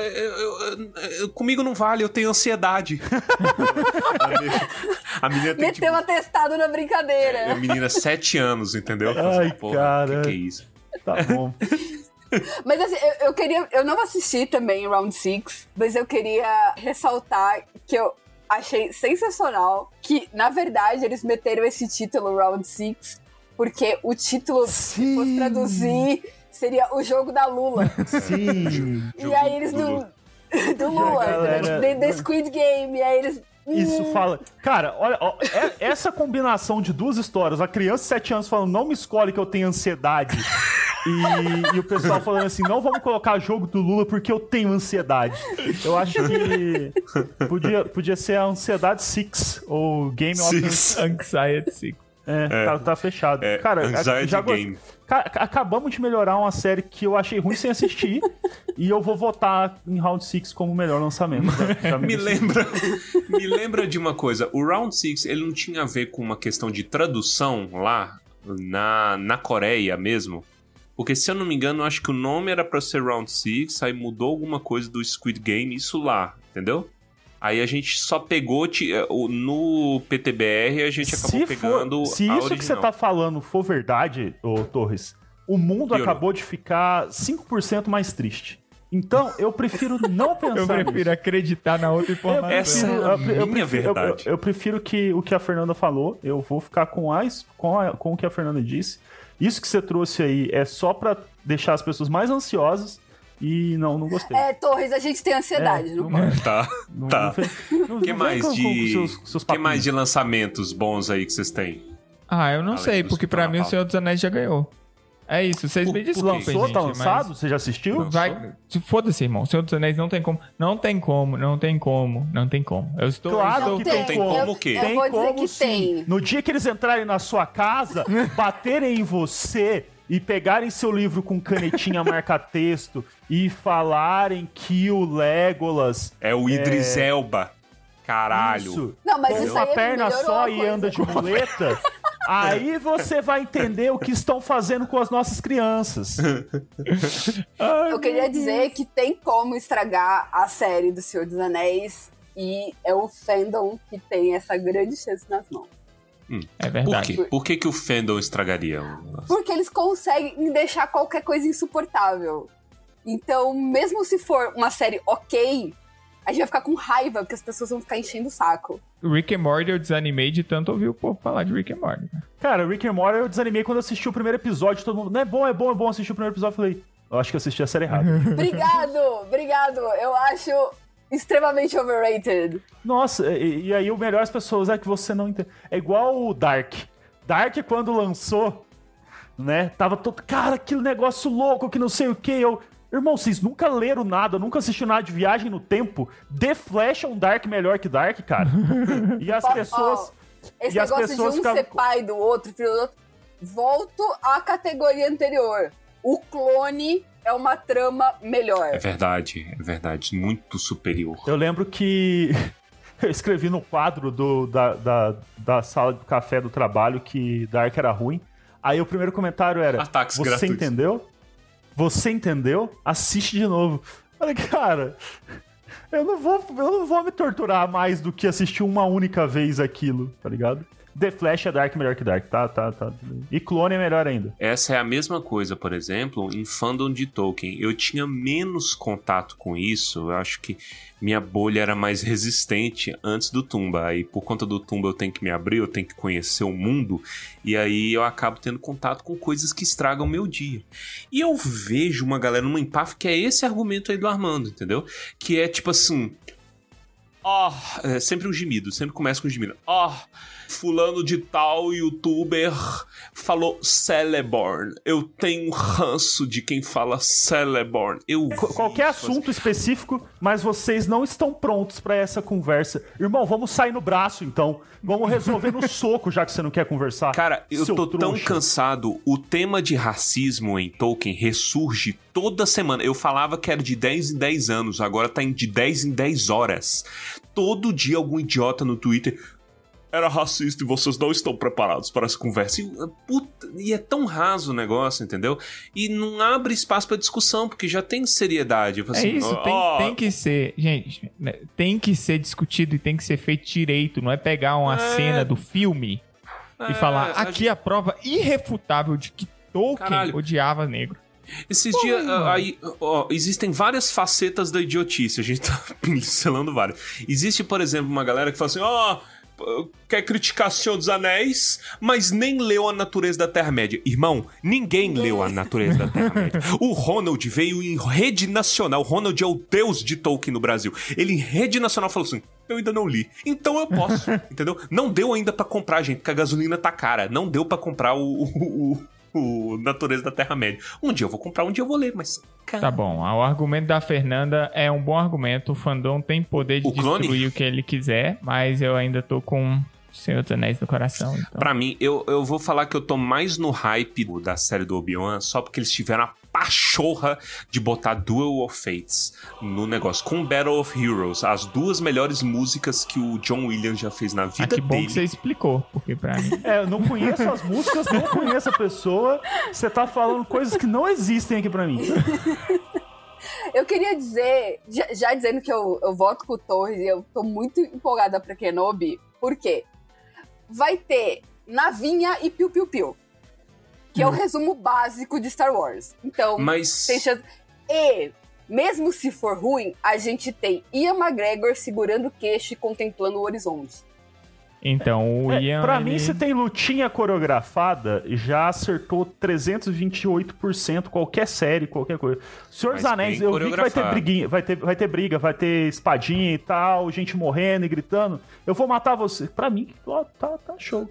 Comigo não vale, eu tenho ansiedade. *laughs* a menina tem tipo, Meteu atestado na brincadeira. a menina, sete anos, entendeu? Ai, Porra, cara. Que, que é isso? Tá bom. *laughs* Mas assim, eu, eu queria. Eu não assisti também Round 6, mas eu queria ressaltar que eu achei sensacional que, na verdade, eles meteram esse título Round 6, porque o título, se fosse Sim. traduzir, seria o jogo da Lula. Sim. e aí eles não. do Lula, galera- The, The Squid Game, aí eles. Isso Hum, fala. Cara, olha, ó, é- essa combinação de duas histórias, a criança de 7 anos falando, não me escolhe que eu tenho ansiedade. E, e o pessoal falando assim, não vamos colocar jogo do Lula porque eu tenho ansiedade. Eu acho que podia, podia ser a Ansiedade Six ou Game of Six. Anxiety Six. É, Tá, tá fechado. É, Cara, Anxiety já Game. Ca- acabamos de melhorar uma série que eu achei ruim sem assistir. *laughs* e eu vou votar em Round 6 como o melhor lançamento. Já- já *laughs* Me decidi. lembra, me lembra de uma coisa. O Round 6, ele não tinha a ver com uma questão de tradução lá na, na Coreia mesmo? Porque se eu não me engano, eu acho que o nome era pra ser Round 6, aí mudou alguma coisa do Squid Game, isso lá, entendeu? Aí a gente só pegou eh, o- no PTBR, a gente acabou se pegando for, se isso que você original. tá falando for verdade, ô Torres, o mundo Piorou. acabou de ficar 5% mais triste. Então, eu prefiro *laughs* não pensar Eu prefiro nisso. acreditar na outra informação. Essa é a eu- eu minha prefiro- verdade. Eu, eu prefiro que o que a Fernanda falou, eu vou ficar com, as, com, a- com o que a Fernanda disse. Isso que você trouxe aí é só pra deixar as pessoas mais ansiosas e não, não gostei. É, Torres, a gente tem ansiedade, É, não não- Tá, não- tá. não não- O que mais com- com de seus- seus que mais de lançamentos bons aí que vocês têm? Ah, eu não Além sei, porque estão na mim o. Senhor dos Anéis já ganhou. É isso, vocês me desculpem, Lançou, gente, tá mas- lançado? Você já assistiu? Vai, se foda-se, irmão. Senhor dos Anéis não tem como. Não tem como, não tem como, não tem como. Eu estou. Claro eu que tem, tem como. como o quê? Eu Tem vou dizer como que sim. tem. No dia que eles entrarem na sua casa, *laughs* baterem em você e pegarem seu livro com canetinha *laughs* marca-texto e falarem que o Legolas. É o Idris Elba. Caralho. Isso, Não, mas com isso uma aí perna só e coisa. anda de muleta. *laughs* Aí você vai entender o que estão fazendo com as nossas crianças. *laughs* Eu queria dizer que tem como estragar a série do Senhor dos Anéis e é o fandom que tem essa grande chance nas mãos. É Por verdade. quê? Por que, que o fandom estragaria? Porque eles conseguem deixar qualquer coisa insuportável. Então, mesmo se for uma série ok, a gente vai ficar com raiva, porque as pessoas vão ficar enchendo o saco. Rick and Morty eu desanimei de tanto ouvir o povo falar de Rick and Morty. Cara, Rick and Morty eu desanimei quando eu assisti o primeiro episódio. Todo mundo, não é bom, é bom, é bom. Assisti o primeiro episódio e falei, eu acho que eu assisti a série errada. Obrigado, obrigado. Eu acho extremamente overrated. Nossa, e, e aí o melhor as pessoas é que você não entende. É igual o Dark. Dark, quando lançou, né? Tava todo. Cara, aquele negócio louco que não sei o que. Eu. Irmão, vocês nunca leram nada, nunca assistiram nada de viagem no tempo. The Flash é um Dark melhor que Dark, cara. *laughs* E as pessoas. Esse E as negócio de pessoas um ficavam- ser pai do outro, filho do outro. Volto à categoria anterior. O clone é uma trama melhor. É verdade, é verdade. Muito superior. Eu lembro que. *laughs* Eu escrevi no quadro do, da, da, da sala do café do trabalho que Dark era ruim. Aí o primeiro comentário era: Ataques Você gratuitos." entendeu? Você entendeu? Assiste de novo. Falei, cara, eu não, vou, eu não vou me torturar mais do que assistir uma única vez aquilo, tá ligado? The Flash é Dark melhor que Dark, tá, tá, tá. E Clone é melhor ainda. Essa é a mesma coisa, por exemplo, em fandom de Tolkien. Eu tinha menos contato com isso, eu acho que minha bolha era mais resistente antes do Tumba. Aí, por conta do Tumba, eu tenho que me abrir, eu tenho que conhecer o mundo, e aí eu acabo tendo contato com coisas que estragam meu dia. E eu vejo uma galera numa empaf que é esse argumento aí do Armando, entendeu? Que é tipo assim. Ó, é sempre um gemido, sempre começa com um gemido. Ó, fulano de tal youtuber falou Celeborn. Eu tenho um ranço de quem fala Celeborn. Eu Qualquer assunto específico, mas vocês não estão prontos pra essa conversa. Irmão, vamos sair no braço então. Vamos resolver no *laughs* soco, já que você não quer conversar. Cara, eu tô tão trouxa. cansado. O tema de racismo em Tolkien ressurge toda semana. Eu falava que era de 10 em 10 anos, agora tá de 10 em 10 horas. Todo dia algum idiota no Twitter era racista e vocês não estão preparados para essa conversa. E, puta, e é tão raso o negócio, entendeu? E não abre espaço pra discussão, porque já tem seriedade. É assim, isso, tem, ó, tem que ser, gente, né, tem que ser discutido e tem que ser feito direito, não é pegar uma É. cena do filme é, e falar, aqui é a prova irrefutável de que Tolkien Caralho. odiava negro. Esses dias, ah, aí, ó, existem várias facetas da idiotice, a gente tá *laughs* pincelando várias. Existe, por exemplo, uma galera que fala assim, ó, uh, quer criticar Senhor dos Anéis, mas nem leu a natureza da Terra-média. Irmão, ninguém leu a natureza da Terra-média. *laughs* O Ronald veio em rede nacional. O Ronald é o deus de Tolkien no Brasil. Ele em rede nacional falou assim: eu ainda não li. Então eu posso, *laughs* entendeu? Não deu ainda pra comprar, gente, porque a gasolina tá cara. Não deu pra comprar o, o, o- Natureza da Terra-média. Um dia eu vou comprar, um dia eu vou ler, mas. Tá bom, o argumento da Fernanda é um bom argumento. O fandom tem poder de O clone? destruir o que ele quiser, mas eu ainda tô com Senhor dos Anéis no coração. Então. Pra mim, eu, eu vou falar que eu tô mais no hype da série do Obi-Wan só porque eles tiveram a pachorra de botar Duel of Fates no negócio. Com Battle of Heroes, as duas melhores músicas que o John Williams já fez na Ah, vida que bom dele. que você explicou, porque pra mim. É, eu não conheço as músicas, não conheço a pessoa. Você tá falando coisas que não existem aqui pra mim. Eu queria dizer, já, já dizendo que eu, eu voto com o Torres e eu tô muito empolgada pra Kenobi, por quê? Vai ter navinha e piu-piu-piu. Que é o resumo básico de Star Wars. Então, Mas. tem chance. E, mesmo se for ruim, a gente tem Ian McGregor segurando o queixo e contemplando o horizonte. Então, o É, Ian. pra ele- mim, se tem lutinha coreografada, já acertou 328% qualquer série, qualquer coisa. Senhor dos Anéis, eu vi que vai ter briguinha, vai ter, vai ter briga, vai ter espadinha e tal, gente morrendo e gritando. Eu vou matar você. Pra mim, ó, tá, tá show.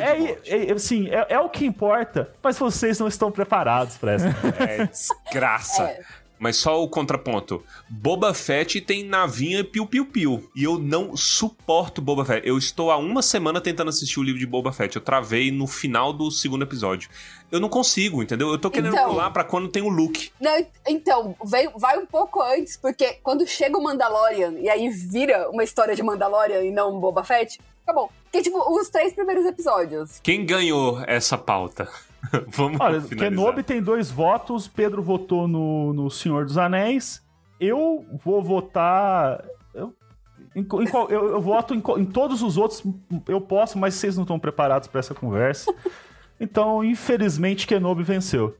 É, morte. é, é, assim, é, é o que importa, mas vocês não estão preparados pra essa. É desgraça. Mas só o contraponto. Boba Fett tem navinha piu-piu-piu. E eu não suporto Boba Fett. Eu estou há uma semana tentando assistir o livro de Boba Fett. Eu travei no final do segundo episódio. Eu não consigo, entendeu? Eu tô querendo Então- pular pra quando tem o Luke. Não, então, vem, vai um pouco antes, porque quando chega o Mandalorian e aí vira uma história de Mandalorian e não Boba Fett, acabou. Que tipo, os três primeiros episódios. Quem ganhou essa pauta? *laughs* Vamos Olha, finalizar. Kenobi tem dois votos, Pedro votou no, no Senhor dos Anéis. Eu vou votar. Eu, em em qual- eu- eu voto em, em todos os outros, eu posso, mas vocês não estão preparados para essa conversa. *laughs* Então, infelizmente, Kenobi venceu.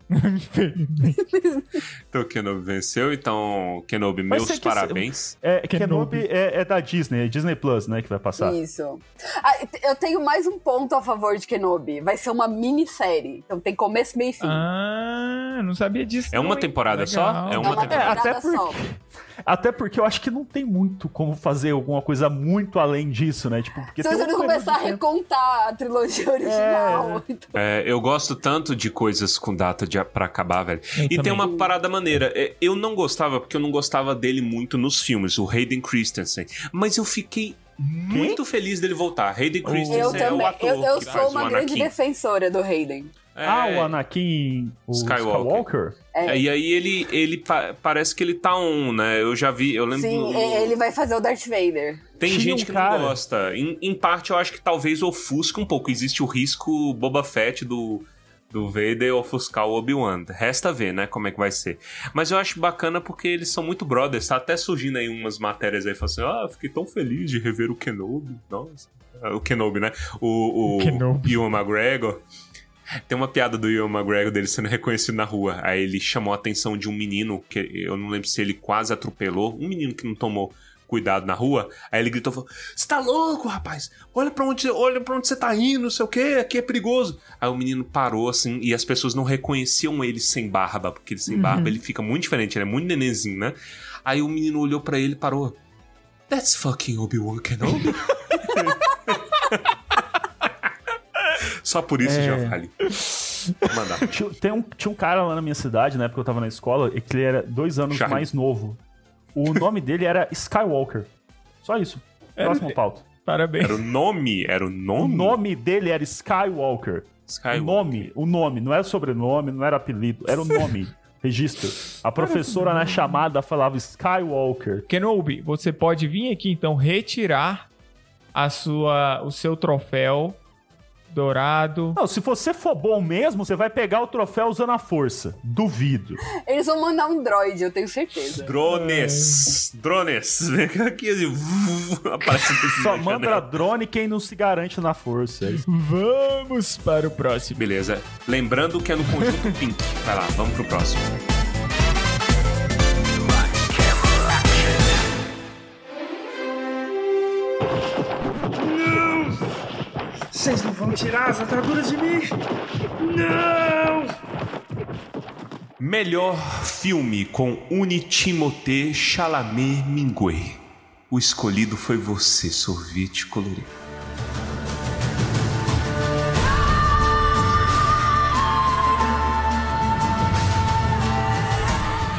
Então o Kenobi venceu. Então, Kenobi, meus que- parabéns. É, Kenobi. Kenobi é, é da Disney, é Disney Plus, né, que vai passar. Isso. Ah, eu tenho mais um ponto a favor de Kenobi. Vai ser uma minissérie. Então tem começo, meio e fim. Ah, não sabia disso. É uma temporada só? Legal. É é uma uma temporada. temporada até porque- só. Até porque eu acho que não tem muito como fazer alguma coisa muito além disso, né? Tipo, porque Se tem você não começar a recontar a trilogia original. então- É, eu gosto tanto de coisas com data de, pra acabar, velho. Eu e tem também. uma parada maneira. É, Eu não gostava, porque eu não gostava dele muito nos filmes, o Hayden Christensen. Mas eu fiquei muito feliz dele voltar. Hayden Christensen Eu é o também. ator Eu, eu que sou faz uma o grande Anakin. defensora do Hayden. É, Ah, o Anakin o Skywalker. Skywalker? é, e aí ele, ele pa- parece que ele tá on, né? Eu já vi, eu lembro. Sim, do- ele vai fazer o Darth Vader. Tem Tinha gente um que cara- não gosta. Em, em parte, eu acho que talvez ofusca um pouco. Existe o risco Boba Fett do, do Vader ofuscar o Obi-Wan. Resta ver, né, como é que vai ser. Mas eu acho bacana porque eles são muito brothers. Tá até surgindo aí umas matérias aí, falando assim, ah, fiquei tão feliz de rever o Kenobi. Nossa. O Kenobi, né? O, o Kenobi. Ewan McGregor. Tem uma piada do Ewan McGregor dele sendo reconhecido na rua. Aí ele chamou a atenção de um menino, que eu não lembro se ele quase atropelou. Um menino que não tomou cuidado na rua. Aí ele gritou: Você tá louco, rapaz? Olha pra onde, olha pra onde você tá indo, não sei o que, aqui é perigoso. Aí o menino parou assim e as pessoas não reconheciam ele sem barba, porque ele sem barba ele fica muito diferente, ele é muito nenenzinho, né? Aí o menino olhou pra ele e parou. That's fucking Obi-Wan Kenobi. *laughs* Só por isso É. já vale. Vou mandar. *laughs* Tinha, tem um, tinha um cara lá na minha cidade, na época que eu tava na escola, e que ele era dois anos Charlie. mais novo. O *laughs* nome dele era Skywalker. Só isso. Próximo pauta. Parabéns. Era o nome, era o O nome. nome dele era Skywalker. Skywalker. O nome, o nome, não era sobrenome, não era apelido, era o nome. *laughs* Registro. A professora na chamada falava Skywalker. Kenobi, você pode vir aqui então retirar a sua, o seu troféu dourado. Não, se você for bom mesmo, você vai pegar o troféu usando a força. Duvido. Eles vão mandar um droid, eu tenho certeza. Drones. Drones. Vem aqui assim. *laughs* Aparece um Só manda janela. drone quem não se garante na força. É. Vamos para o próximo. Beleza. Lembrando que é no conjunto Pink. Vai lá, vamos pro próximo. Vocês não vão tirar as ataduras de mim? Não! Melhor filme com Unitimote Chalamet Mingue. O escolhido foi você, sorvete colorido.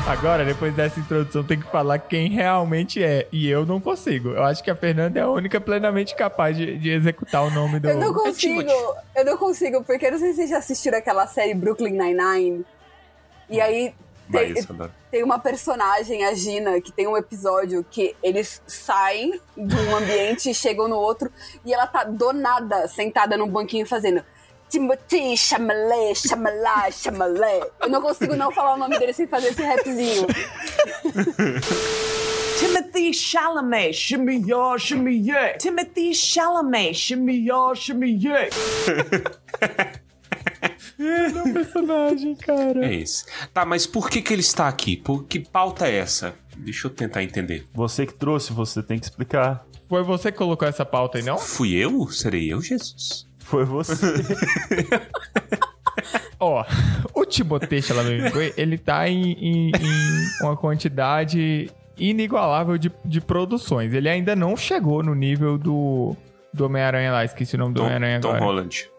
Agora, depois dessa introdução, tem que falar quem realmente é. E eu não consigo. Eu acho que a Fernanda é a única plenamente capaz de, de executar o nome do. Eu não consigo, eu não consigo, porque eu não sei se vocês já assistiram aquela série Brooklyn Nine-Nine. E aí Vai, tem, isso, adoro. tem uma personagem, a Gina, que tem um episódio que eles saem de um ambiente e chegam no outro e ela tá do nada sentada num banquinho fazendo Timothy Chalamet, Chalamet, Chalamet. Eu não consigo não falar o nome dele sem fazer esse rapzinho. *laughs* Timothy Chalamet, shimmy yeah. Timothy Chalamet, shimmy ya, shimmy yeah. personagem, cara. É isso. Tá, mas por que, que ele está aqui? Por que pauta é essa? Deixa eu tentar entender. Você que trouxe, você tem que explicar. Foi você que colocou essa pauta aí, não? Fui eu? Serei eu, Jesus? Foi você. *laughs* Ó, o Timothée Chalamet, ele tá em, em- em uma quantidade inigualável de, de produções. Ele ainda não chegou no nível do, do Homem-Aranha lá, esqueci o nome do Tom, Homem-Aranha Tom agora. Holland.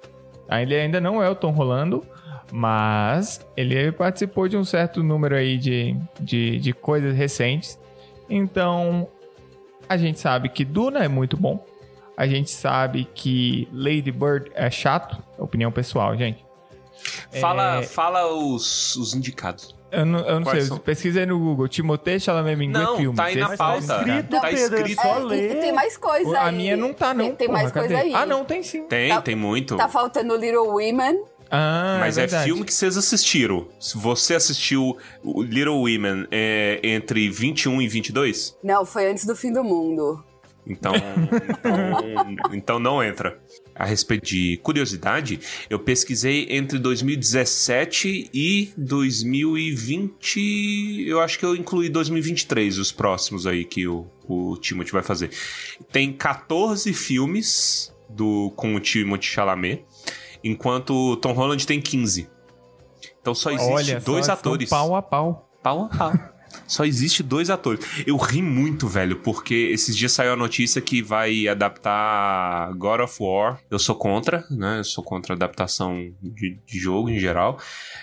Ah, Ele ainda não é o Tom Rolando, mas ele participou de um certo número aí de, de, de coisas recentes. Então, a gente sabe que Duna é muito bom. A gente sabe que Lady Bird é chato. Opinião pessoal, gente. Fala, É, fala os, os indicados. Eu não, eu não sei, são? pesquisei no Google. Timothée Chalamet Mingue Não, filme. tá aí na Esse- pauta. escrito, tá Pedro, escrito. Só É, e- ler. e tem mais coisa aí. A minha não tá, não. Tem, tem porra, mais coisa cadê? aí. Ah, não, tem sim. Tem, Tá- tem muito. Tá faltando Little Women. Ah, Mas é, verdade. filme que vocês assistiram. Se você assistiu Little Women é, entre 21 e 22, Não, foi antes do fim do mundo. Então, então, então não entra. A respeito de curiosidade, eu pesquisei entre 2017 e 2020. Eu acho que eu incluí 2023, os próximos aí que o, o Timothy vai fazer. Tem 14 filmes do, com o Timothy Chalamet, enquanto o Tom Holland tem 15. Então só existe Olha, dois só, atores. pau a pau. Pau a pau. Só existe dois atores. Eu ri muito, velho, porque esses dias saiu a notícia que vai adaptar God of War. Eu sou contra, né? Eu sou contra a adaptação de, de jogo em geral.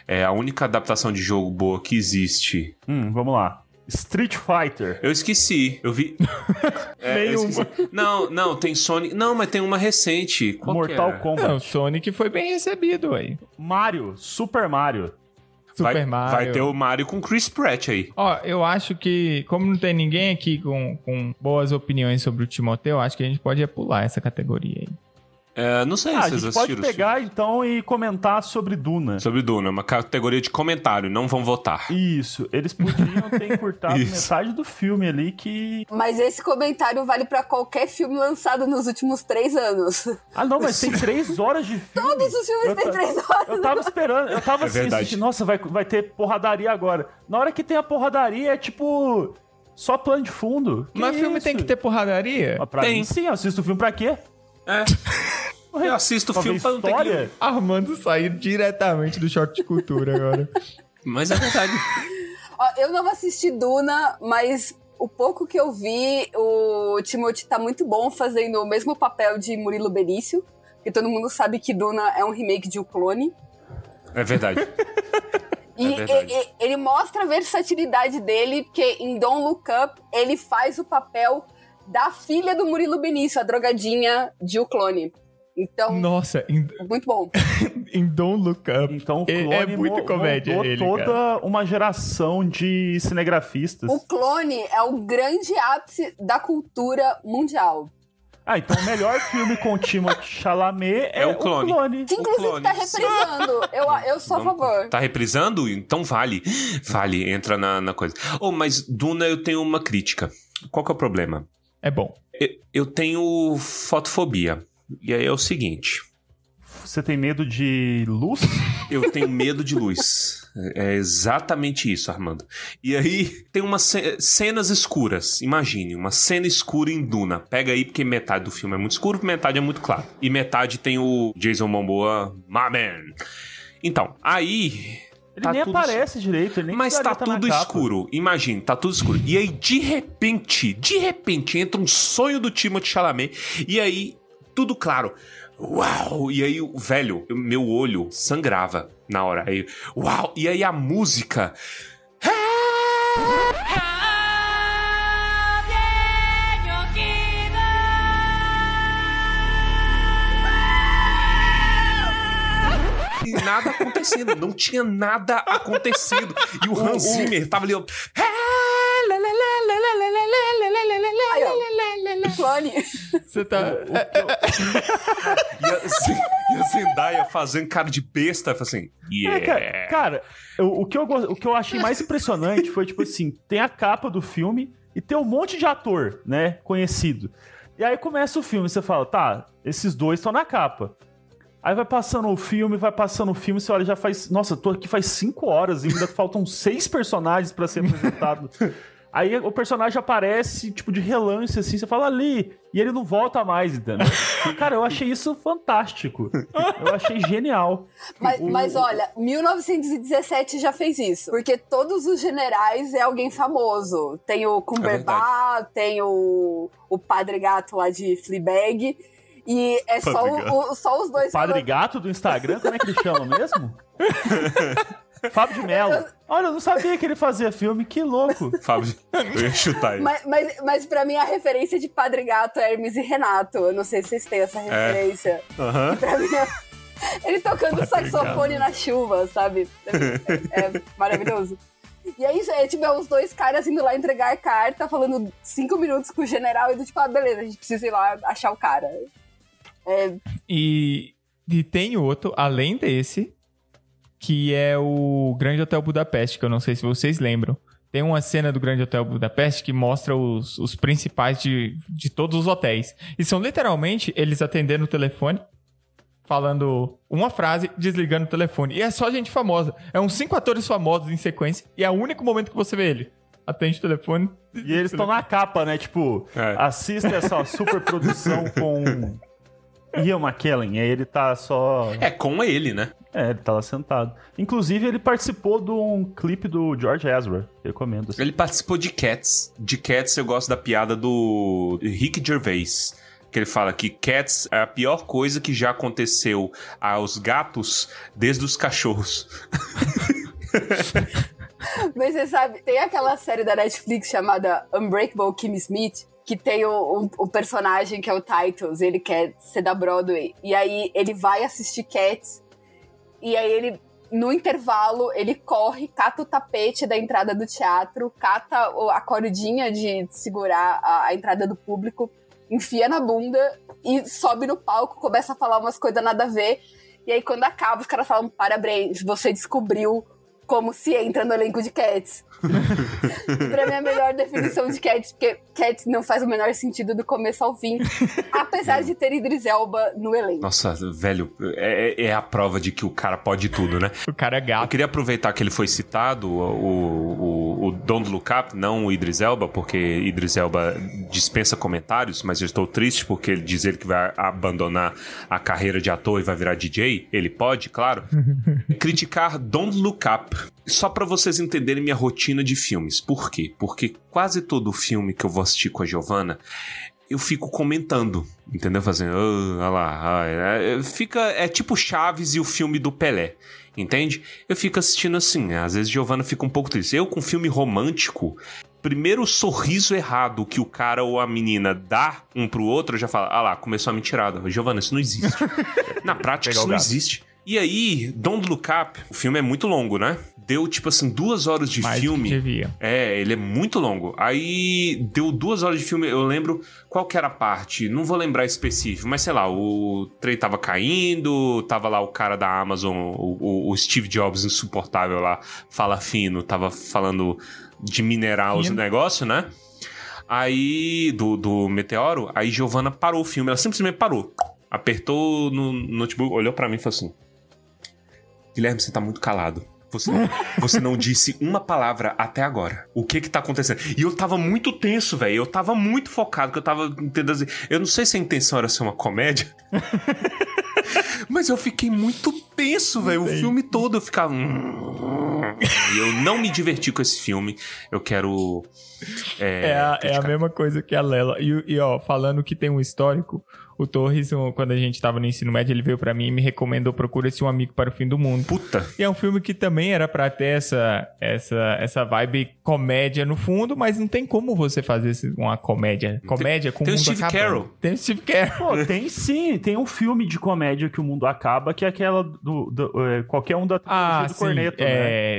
É a única adaptação de jogo boa que existe. Hum, vamos lá. Street Fighter. Eu esqueci. Eu vi. *laughs* É, eu Nenhuma. esqueci. Não, não, tem Sonic. Não, mas tem uma recente. Qual Mortal era? Kombat. Não, Sonic foi bem recebido aí. Mario. Super Mario. Super vai, Mario. Vai ter o Mario com Chris Pratt aí. Ó, eu acho que, como não tem ninguém aqui com, com boas opiniões sobre o Timoteu, eu acho que a gente pode pular essa categoria aí. É, não sei Ah, se vocês gente pode assistiram. os pegar então e comentar sobre Duna. Sobre Duna, uma categoria de comentário, não vão votar. Isso, eles podiam ter encurtado *laughs* metade do filme ali que. Mas esse comentário vale pra qualquer filme lançado nos últimos três anos. Ah, não, mas tem três horas de filme. Todos os filmes Eu têm três horas. Eu tava esperando, eu tava É assim, verdade. assistindo, nossa, vai, vai ter porradaria agora. Na hora que tem a porradaria, é tipo. Só plano de fundo. Que Mas filme isso? tem que ter porradaria? Ah, Pra Tem. mim, sim, eu assisto o filme pra quê? É. *laughs* Eu assisto o filme pra não ter que... Armando saiu diretamente do short de cultura agora. *laughs* Mas é verdade. Ó, eu não assisti Duna, mas o pouco que eu vi, o Timothy tá muito bom fazendo o mesmo papel de Murilo Benício. Porque todo mundo sabe que Duna é um remake de O Clone. É verdade. *laughs* E É verdade. e- e- ele mostra a versatilidade dele, porque em Don't Look Up ele faz o papel da filha do Murilo Benício, a drogadinha de O Clone. Então, Nossa, em, muito bom. *laughs* em Don't Look Up. Então o É- clone é muito comédia ele, toda cara. uma geração de cinegrafistas. O Clone é o grande ápice da cultura mundial. Ah, então o melhor filme com Timothée Chalamet *laughs* é, É o o Clone. clone. Que inclusive Clone. tá reprisando. Eu, eu sou a favor. Tá reprisando? Então vale. Vale, entra na, na coisa. Oh, mas Duna eu tenho uma crítica. Qual que é o problema? É bom. Eu, eu tenho fotofobia. E aí é o seguinte. Você tem medo de luz? Eu tenho medo de luz. É exatamente isso, Armando. E aí tem umas ce- cenas escuras. Imagine, uma cena escura em Duna. Pega aí, porque metade do filme é muito escuro, metade é muito claro. E metade tem o Jason Momoa, my man. Então, aí. Ele tá nem aparece direito, ele nem mas tá tudo escuro. Imagine, tá tudo escuro. E aí, de repente, de repente, entra um sonho do Timothée Chalamet. E aí, tudo claro. Uau! E aí, o velho, meu olho sangrava na hora. Aí, uau! E aí a música. E nada acontecendo, não tinha nada acontecendo. E o Hans Zimmer tava ali, ó. Clone. Você tá. *laughs* E a, e a Zendaya fazendo cara de besta, assim, É, cara, yeah. cara, eu- o, que eu, go- o que eu achei mais impressionante foi, tipo assim, tem a capa do filme e tem um monte de ator, né, conhecido. E aí começa o filme, você fala, tá, esses dois estão na capa. Aí vai passando o filme, vai passando o filme, você olha, já faz. Nossa, tô aqui faz cinco horas e ainda faltam seis personagens pra ser apresentado. *laughs* Aí o personagem aparece, tipo, de relance, assim, você fala ali, e ele não volta mais, entendeu? *laughs* Cara, eu achei isso fantástico. Eu achei genial. Mas, O- mas olha, 1917 já fez isso. Porque todos os generais é alguém famoso. Tem o Cumberbatch, tem o, o Padre Gato lá de Fleabag. E é só, Padre o- o- só os dois Padre falando- Gato do Instagram, como é que ele chama mesmo? *laughs* Fábio de Mello. Olha, eu não sabia que ele fazia filme, que louco. *laughs* Fábio, eu ia chutar ele. Mas, mas, mas pra mim a referência de Padre Gato é Hermes e Renato. Eu não sei se vocês têm essa referência. Aham. Pra mim é... Ele tocando saxofone na chuva, sabe? É, é maravilhoso. E é isso, é tipo, é os dois caras indo lá entregar carta, falando cinco minutos com o general e do tipo, ah, beleza, a gente precisa ir lá achar o cara. É, E, e tem outro, além desse, que é o Grande Hotel Budapeste, que eu não sei se vocês lembram. Tem uma cena do Grande Hotel Budapeste que mostra os, os principais de, de todos os hotéis. E são literalmente eles atendendo o telefone, falando uma frase, desligando o telefone. E é só gente famosa. É uns cinco atores famosos em sequência, e é o único momento que você vê ele. Atende o telefone. E eles *laughs* estão na capa, né? Tipo, É. assista essa super produção com Ian McKellen. E aí ele tá só. É com ele, né? É, ele tá lá sentado. Inclusive, ele participou de um clipe do George Ezra. Recomendo. assim. Ele participou de Cats. De Cats eu gosto da piada do Rick Gervais. Que ele fala que Cats é a pior coisa que já aconteceu aos gatos desde os cachorros. *laughs* Mas você sabe, tem aquela série da Netflix chamada Unbreakable Kim Smith, que tem o, personagem que é o Titles, ele quer ser da Broadway. E aí ele vai assistir Cats, e aí ele, no intervalo, ele corre, cata o tapete da entrada do teatro, cata a cordinha de segurar a, a entrada do público, enfia na bunda e sobe no palco, começa a falar umas coisas nada a ver. E aí, quando acaba, os caras falam: parabéns, você descobriu como se entra no elenco de Cats. *laughs* pra mim, é a melhor definição de Cats, porque Cats não faz o menor sentido do começo ao fim, *laughs* apesar de ter Idris Elba no elenco. Nossa, velho, é, é a prova de que o cara pode tudo, né? O cara é Eu gato. queria aproveitar que ele foi citado, o, o, o Don't Look Up, não o Idris Elba, porque Idris Elba dispensa comentários, mas eu estou triste porque ele diz ele que vai abandonar a carreira de ator e vai virar DJ. Ele pode, claro. *laughs* Criticar Don't Look Up. Só pra vocês entenderem minha rotina de filmes. Por quê? Porque quase todo filme que eu vou assistir com a Giovanna, eu fico comentando, entendeu? Fazendo, "Ah, olha lá, ah, é, é", fica, é tipo Chaves e o filme do Pelé, entende? Eu fico assistindo assim, às vezes Giovanna fica um pouco triste. Eu com filme romântico, primeiro sorriso errado que o cara ou a menina dá um pro outro, eu já falo, ah lá, começou a mentirada. Giovanna, isso não existe. *laughs* Na prática, Pegar isso não existe. E aí, Don't Look Up, o filme é muito longo, né? Deu, tipo assim, duas horas de Mais filme. que devia. É, ele é muito longo. Aí deu duas horas de filme, eu lembro qual que era a parte, não vou lembrar específico, mas sei lá, o trem tava caindo, tava lá o cara da Amazon, o, o- Steve Jobs insuportável lá, fala fino, tava falando de minerar os Fino. negócios, né? Aí, do, do Meteoro, aí Giovanna parou o filme, ela simplesmente parou. Apertou no notebook, olhou pra mim e falou assim: Guilherme, você tá muito calado. Você, você não disse uma palavra até agora. O que que tá acontecendo? E eu tava muito tenso, velho. Eu tava muito focado, que eu tava tentando dizer. Eu não sei se a intenção era ser uma comédia. *laughs* Mas eu fiquei muito tenso, velho. O filme todo eu ficava. E eu não me diverti com esse filme. Eu quero. É, É, a, é a mesma coisa que a Lela. E, e, ó, falando que tem um histórico, o Torres, quando a gente tava no ensino médio, ele veio pra mim e me recomendou Procura-se um Amigo para o Fim do Mundo. Puta. E é um filme que também era pra ter essa, essa, essa vibe comédia no fundo, mas não tem como você fazer uma comédia. Comédia com tem o mundo Steve acabando. Carell. Tem o Steve Carell. Pô, tem sim, tem um filme de comédia que o mundo acaba, que é aquela do. do- é, qualquer um da Ah, do sim. Corneto, né?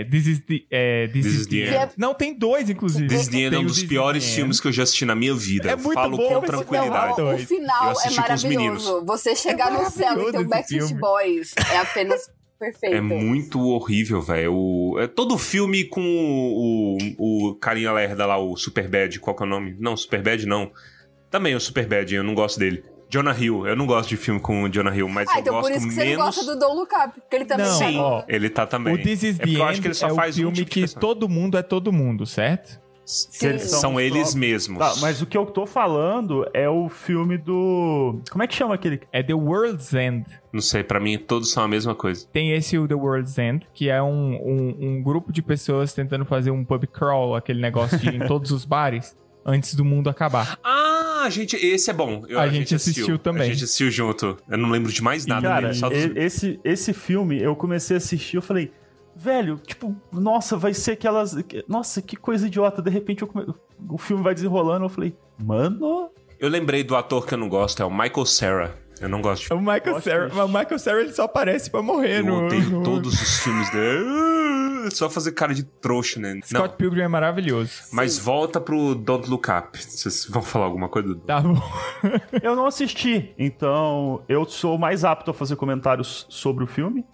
é, This is the, é, This, This is the the End. End. Não, tem dois, inclusive. This is the End é Tem um dos piores filmes que eu já assisti na minha vida. É eu muito falo bom, com tranquilidade. Não, o final é com os meninos. maravilhoso. Você chegar no céu e ter o Backstreet. Boys é apenas *laughs* perfeito. É muito horrível, velho. O- É todo filme com o, o, o carinha lerda lá, o Superbad. Qual que é o nome? Não, Superbad não. Também o Superbad, eu não gosto dele. Jonah Hill. Eu não gosto de filme com o Jonah Hill, mas Ah, eu então gosto por isso que você menos... não gosta do Don't Look Up, porque ele também Não, tá Sim, ó, ele tá também. O This is é the porque eu acho End que ele só é o faz um filme tipo de que todo mundo é todo mundo, certo? Sim. São, são eles mesmos. Tá, mas o que eu tô falando é o filme do. Como é que chama aquele? É The World's End. Não sei, pra mim todos são a mesma coisa. Tem esse o The World's End, que é um, um, um grupo de pessoas tentando fazer um pub crawl, aquele negócio de ir em *laughs* todos os bares, antes do mundo acabar. Ah, a gente, esse é bom. Eu- A gente assistiu também. A gente assistiu junto. Eu não lembro de mais nada Cara, dele, só dos... e- esse, esse filme eu comecei a assistir, eu falei, velho, tipo, nossa, vai ser aquelas. Nossa, que coisa idiota. De repente eu come- o filme vai desenrolando, eu falei, mano. Eu lembrei do ator que eu não gosto, é o Michael Cera. Eu não gosto de O Michael desse. mas o Michael Cera ele só aparece pra morrer Eu no, odeio no- todos os filmes dele. Ah, Só fazer cara de trouxa, né? Não, Scott Pilgrim é maravilhoso. mas volta pro Don't Look Up. Vocês vão falar alguma coisa? Tá bom. *laughs* Eu não assisti, então eu sou mais apto a fazer comentários sobre o filme.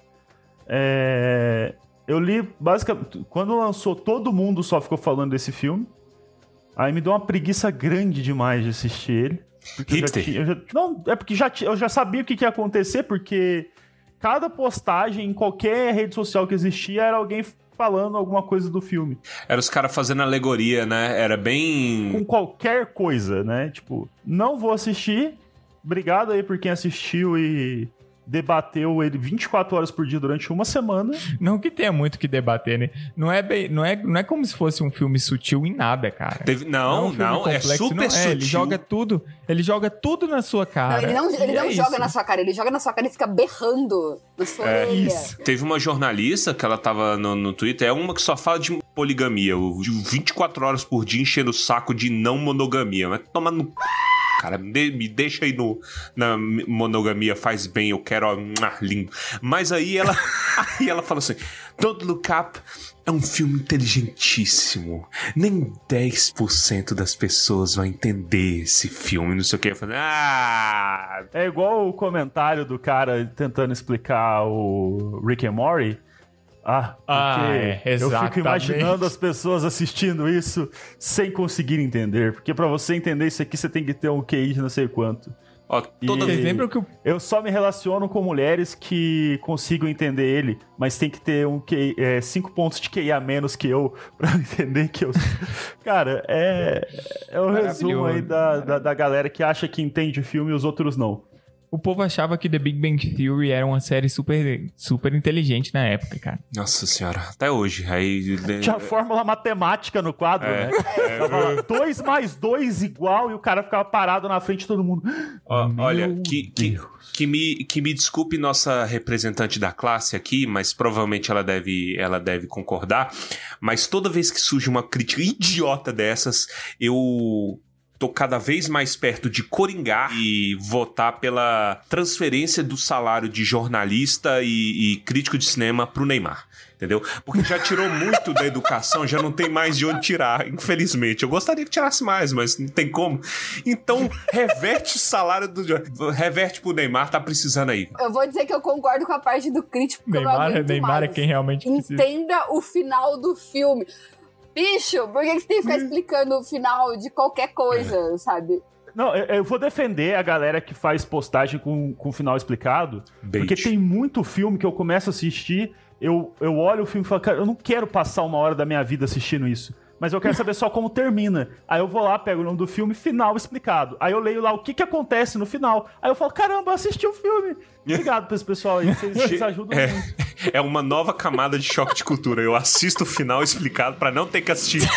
É, Eu li, basicamente, quando lançou, todo mundo só ficou falando desse filme. Aí me deu uma preguiça grande demais de assistir ele. Porque eu já Hipster. eu já- não, é porque já, eu já sabia o que, que ia acontecer, porque cada postagem em qualquer rede social que existia era alguém falando alguma coisa do filme. Era os caras fazendo alegoria, né? Era bem. Com qualquer coisa, né? Tipo, não vou assistir. Obrigado aí por quem assistiu e debateu ele 24 horas por dia durante uma semana. Não que tenha muito o que debater, né? Não é, bem, não, é, não é como se fosse um filme sutil em nada, cara. Teve- é Não, um filme não, é super não é. sutil. Ele joga tudo, ele joga tudo na sua Não, cara. ele não, ele não é joga isso. na sua cara, ele joga na sua cara e fica berrando na sua É, orelha. isso. Teve uma jornalista que ela tava no, no Twitter, é uma que só fala de poligamia, o- de 24 horas por dia enchendo o saco de não monogamia. Mas toma no. Cara, me, me deixa aí no, na monogamia, faz bem, eu quero, ó, lindo. Mas aí ela, *laughs* aí ela fala assim: Don't Look Up é um filme inteligentíssimo. Nem 10% das pessoas vão entender esse filme, não sei o que. Falei, ah, É igual o comentário do cara tentando explicar o Rick and Morty. Ah, porque Ah, é, eu fico imaginando as pessoas assistindo isso sem conseguir entender. Porque pra você entender isso aqui, você tem que ter um QI de não sei quanto. ó, toda lembram que o Eu só me relaciono com mulheres que consigam entender ele, mas tem que ter um QI, é, cinco pontos de QI a menos que eu *laughs* pra entender que eu. Cara, é, é o resumo aí da, da, da galera que acha que entende o filme e os outros não. O povo achava que The Big Bang Theory era uma série super, super inteligente na época, cara. Nossa senhora, até hoje. Aí. Tinha fórmula matemática no quadro, É, né? Lá, 2 mais 2 igual e o cara ficava parado na frente de todo mundo. Meu olha, que, que, que, me, que me desculpe nossa representante da classe aqui, mas provavelmente ela deve, ela deve concordar. Mas toda vez que surge uma crítica idiota dessas, eu tô cada vez mais perto de coringar e votar pela transferência do salário de jornalista e, e crítico de cinema pro Neymar. Entendeu? Porque já tirou muito da educação, já não tem mais de onde tirar, infelizmente. Eu gostaria que tirasse mais, mas não tem como. Então, reverte o salário do. Reverte pro Neymar, tá precisando aí. Eu vou dizer que eu concordo com a parte do crítico. Neymar, Neymar é mais. quem realmente precisa. Entenda o final do filme. Bicho, por que que você tem que ficar explicando o final de qualquer coisa, sabe? Não, eu, eu vou defender a galera que faz postagem com, com o final explicado. Bait. Porque tem muito filme que eu começo a assistir, eu, eu olho o filme e falo, cara, eu não quero passar uma hora da minha vida assistindo isso. Mas eu quero saber só como termina. Aí eu vou lá, pego o nome do filme, final explicado. Aí eu leio lá o que, que acontece no final. Aí eu falo, caramba, assisti o filme. Obrigado pra esse pessoal aí, vocês, *laughs* vocês ajudam É, muito. é uma nova camada de choque de cultura. Eu assisto o final explicado pra não ter que assistir.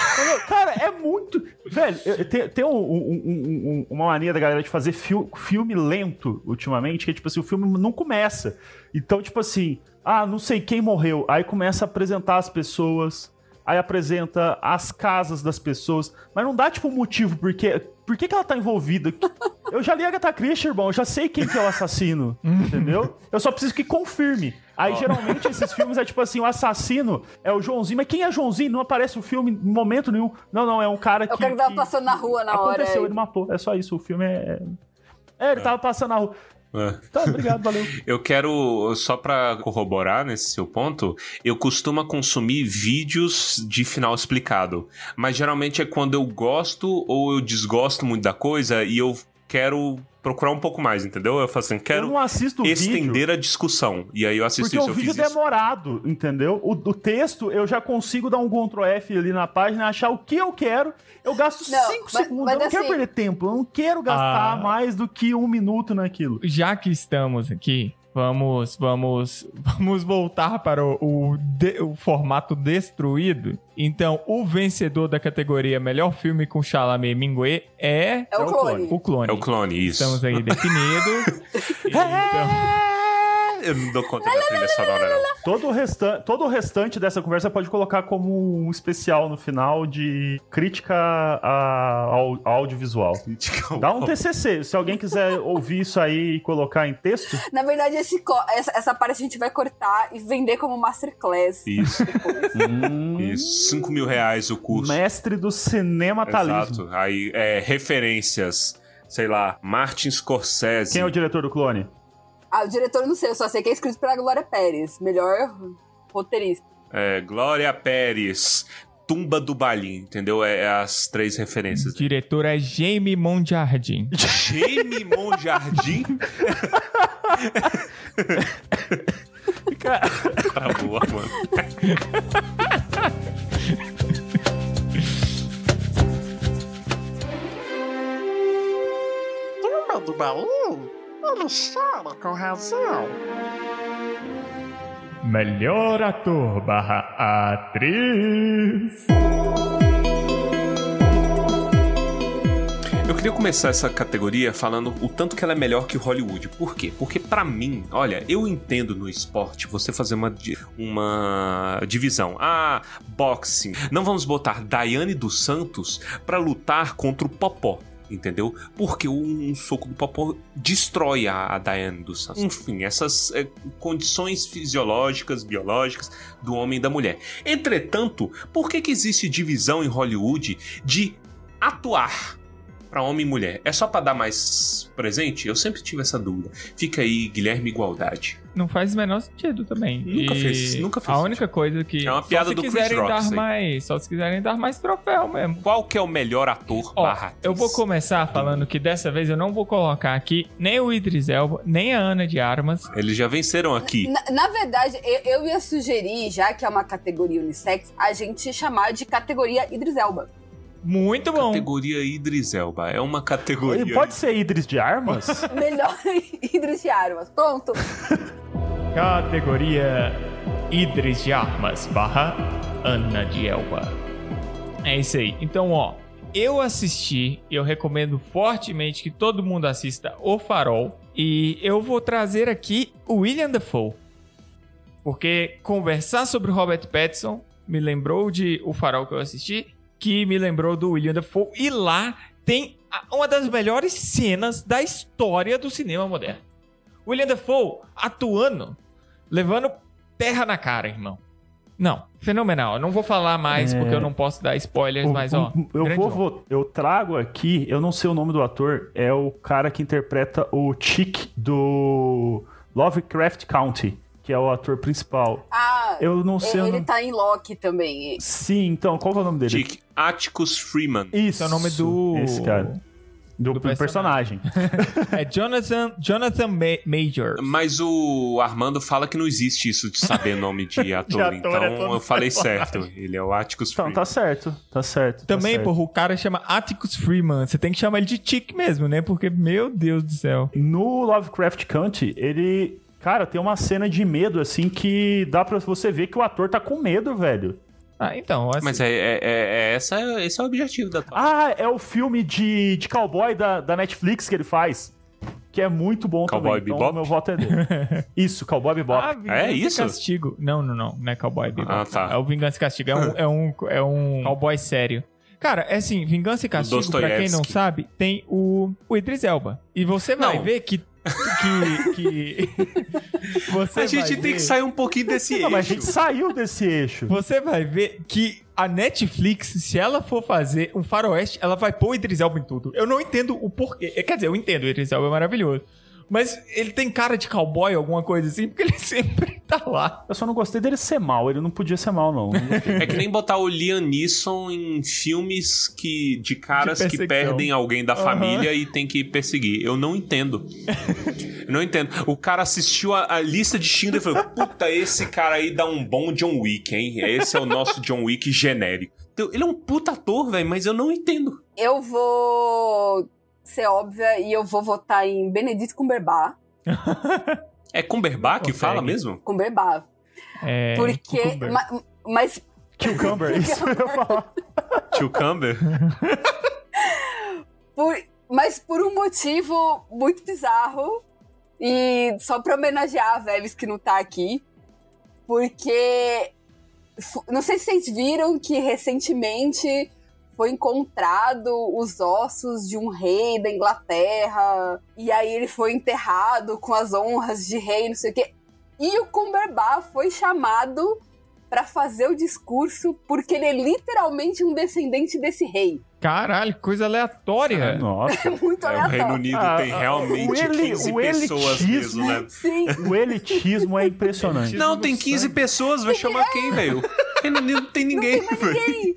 Cara, é muito. Velho, eu- tem, tem um- um- um- um- uma mania da galera de fazer fil- filme lento ultimamente, que é tipo assim, o filme não começa. Então, tipo assim, ah, não sei quem morreu. Aí começa a apresentar as pessoas. Aí apresenta as casas das pessoas. Mas não dá, tipo, motivo, porque. Por que, que ela tá envolvida? Eu já li Agatha Christie, irmão. Eu já sei quem que é o assassino. *laughs* entendeu? Eu só preciso que confirme. Aí, geralmente, esses *laughs* filmes é tipo assim: o assassino é o Joãozinho. Mas quem é Joãozinho? Não aparece o filme em momento nenhum. Não, não, é um cara que. É o cara que tava passando na rua na hora. Aconteceu, ele matou. É só isso. O filme é. É, ele tava passando na rua. É. Tá, obrigado, valeu. *laughs* Eu quero, só pra corroborar nesse seu ponto, eu costumo consumir vídeos de final explicado. Mas geralmente é quando eu gosto ou eu desgosto muito da coisa e eu quero procurar um pouco mais, entendeu? Eu falo assim, Eu quero não assisto vídeo. estender a discussão. E aí eu assisto Porque isso, o vídeo é isso. demorado, entendeu? O, o texto, eu já consigo dar um Ctrl F ali na página, achar o que eu quero. Eu gasto Não, 5 mas- segundos. mas eu não quero assim- perder tempo. Eu não quero gastar Ah. mais do que um minuto naquilo. Já que estamos aqui, vamos, vamos, *laughs* vamos voltar para o, o de- o formato destruído. Então, o vencedor da categoria Melhor Filme com Chalamet e Mingue é É o É o clone. o Clone. É o clone, isso. Estamos aí definidos. *laughs* então, *laughs* Eu não dou conta da trilha sonora, não. Todo o, restan todo o restante dessa conversa pode colocar como um especial no final de crítica a- ao ao audiovisual. Dá um TCC. Se alguém quiser ouvir isso aí e colocar em texto, Na verdade, esse essa, essa parte a gente vai cortar e vender como masterclass. Isso, hum, isso. 5 mil reais o curso. mestre do cinematalismo. Exato. Aí, é, referências, sei lá, Martin Scorsese. Quem é o diretor do clone? Ah, o diretor eu não sei, eu só sei que é escrito pela Glória Pérez. Melhor roteirista. É, Glória Pérez, Tumba do Balim, entendeu? É, é as três o referências. diretor é Jamie Monjardim. Jamie Monjardim Cara, *laughs* tá boa, mano. Turma do baú? Ele chora com razão. Melhor ator barra atriz. Eu queria começar essa categoria falando o tanto que ela é melhor que Hollywood. Por quê? Porque pra mim, olha, eu entendo no esporte você fazer uma, uma divisão. Ah, boxing. Não vamos botar Daiane dos Santos pra lutar contra o Popó. Entendeu? Porque um, um soco do Popó destrói a, a Daiane dos Santos. Enfim, essas é, condições fisiológicas, biológicas do homem e da mulher. Entretanto, por que, que existe divisão em Hollywood de atuar? Pra homem e mulher. É só pra dar mais presente? Eu sempre tive essa dúvida. Fica aí, Guilherme Igualdade. Não faz o menor sentido também. Nunca E fez- nunca fez A única coisa que. É uma só piada se do Chris quiserem Rock, dar mais. Só se quiserem dar mais troféu mesmo. Qual que é o melhor ator Ó, barra atriz? eu vou começar falando que dessa vez eu não vou colocar aqui nem o Idris Elba, nem a Ana de Armas. Eles já venceram aqui. Na, na verdade, eu, eu ia sugerir, já que é uma categoria unissex, a gente chamar de categoria Idris Elba. Muito bom. Categoria Idris Elba. É uma categoria. Ele pode ser Idris de armas? *laughs* Melhor *laughs* Idris de Armas. Pronto. *laughs* Categoria Idris de Armas barra Ana de Elba. É isso aí. Então, ó, eu assisti, eu recomendo fortemente que todo mundo assista O Farol. E eu vou trazer aqui o William Dafoe. Porque conversar sobre o Robert Pattinson me lembrou de O Farol que eu assisti, que me lembrou do William Dafoe. E lá tem uma das melhores cenas da história do cinema moderno. William Dafoe atuando, levando terra na cara, irmão. Não, fenomenal. Eu não vou falar mais É. porque eu não posso dar spoilers, O- mas ó. eu vou, vou- eu trago aqui, eu não sei o nome do ator, é o cara que interpreta o Chick do Lovecraft County, que é o ator principal. Ah, Eu não sei o ele nome. tá em Loki também. Sim, então, qual que é o nome dele? Dick Atticus Freeman. Isso, é o nome do. Esse cara. Do, Do do personagem. *laughs* É Jonathan, Jonathan Ma- Major. Mas o Armando fala que não existe isso de saber nome de *laughs* ator, ator, então é eu falei personagem. certo. Ele é o Atticus Então, Freeman. tá certo. Tá certo. tá Também, certo. porra, o cara chama Atticus Freeman. Você tem que chamar ele de Chick mesmo, né? Porque, meu Deus do céu. No Lovecraft Country, ele. Cara, tem uma cena de medo, assim, que dá pra você ver que o ator tá com medo, velho. Ah, então. Assim, Mas é, é- é- é- essa, esse é o objetivo da tua. Ah, é o filme de, de cowboy da, da Netflix que ele faz. Que é muito bom Cowboy também. Bebop? Então, meu voto é dele. *laughs* Isso, Cowboy Bebop. Ah, Vingança É isso? Castigo. Não, não, não. Não é Cowboy Bebop. Ah, tá. É o Vingança e Castigo. É um, é um, é um cowboy sério. Cara, é assim, Vingança e Castigo, pra quem não sabe, tem o, o Idris Elba. E você vai Não. ver que... que, que *laughs* você a gente vai tem ver- que sair um pouquinho desse Não, mas a eixo. gente saiu desse eixo. Você vai ver que a Netflix, se ela for fazer um faroeste, ela vai pôr o Idris Elba em tudo. Eu não entendo o porquê. Quer dizer, eu entendo, o Idris Elba é maravilhoso. Mas ele tem cara de cowboy, alguma coisa assim, porque ele *laughs* sempre tá lá. Eu só não gostei dele ser mal. Ele não podia ser mal, não. *laughs* É que nem botar o Liam Neeson em filmes que, de caras De que perdem alguém da Aham. família e tem que perseguir. Eu não entendo. Eu *laughs* não entendo. O cara assistiu a, a lista de Schindler e falou: Puta, esse cara aí dá um bom John Wick, hein? Esse é o nosso John Wick genérico. Então, ele é um puta ator, velho, mas eu não entendo. Eu vou ser óbvia e eu vou votar em Benedito Cumberbatch. *laughs* É Cumberbatch que fala mesmo? Cumberbatch. É, Porque. Cucumber. ma- mas Cucumber, *laughs* isso eu ia falar. Tio Cumber? *laughs* por, mas por um motivo muito bizarro. E só pra homenagear a Veves que não tá aqui. Porque. Não sei se vocês viram que recentemente foi encontrado os ossos de um rei da Inglaterra. E aí ele foi enterrado com as honras de rei, não sei o quê. E o Cumberbatch foi chamado pra fazer o discurso porque ele é literalmente um descendente desse rei. Caralho, que coisa aleatória. Nossa. *laughs* Muito É, o aleatório. Reino Unido Ah, tem realmente o eli- 15 o pessoas mesmo, né? Sim. O elitismo é impressionante. Não, tem 15 pessoas, vai chamar quem, velho? *laughs* Não tem ninguém, velho. Ninguém.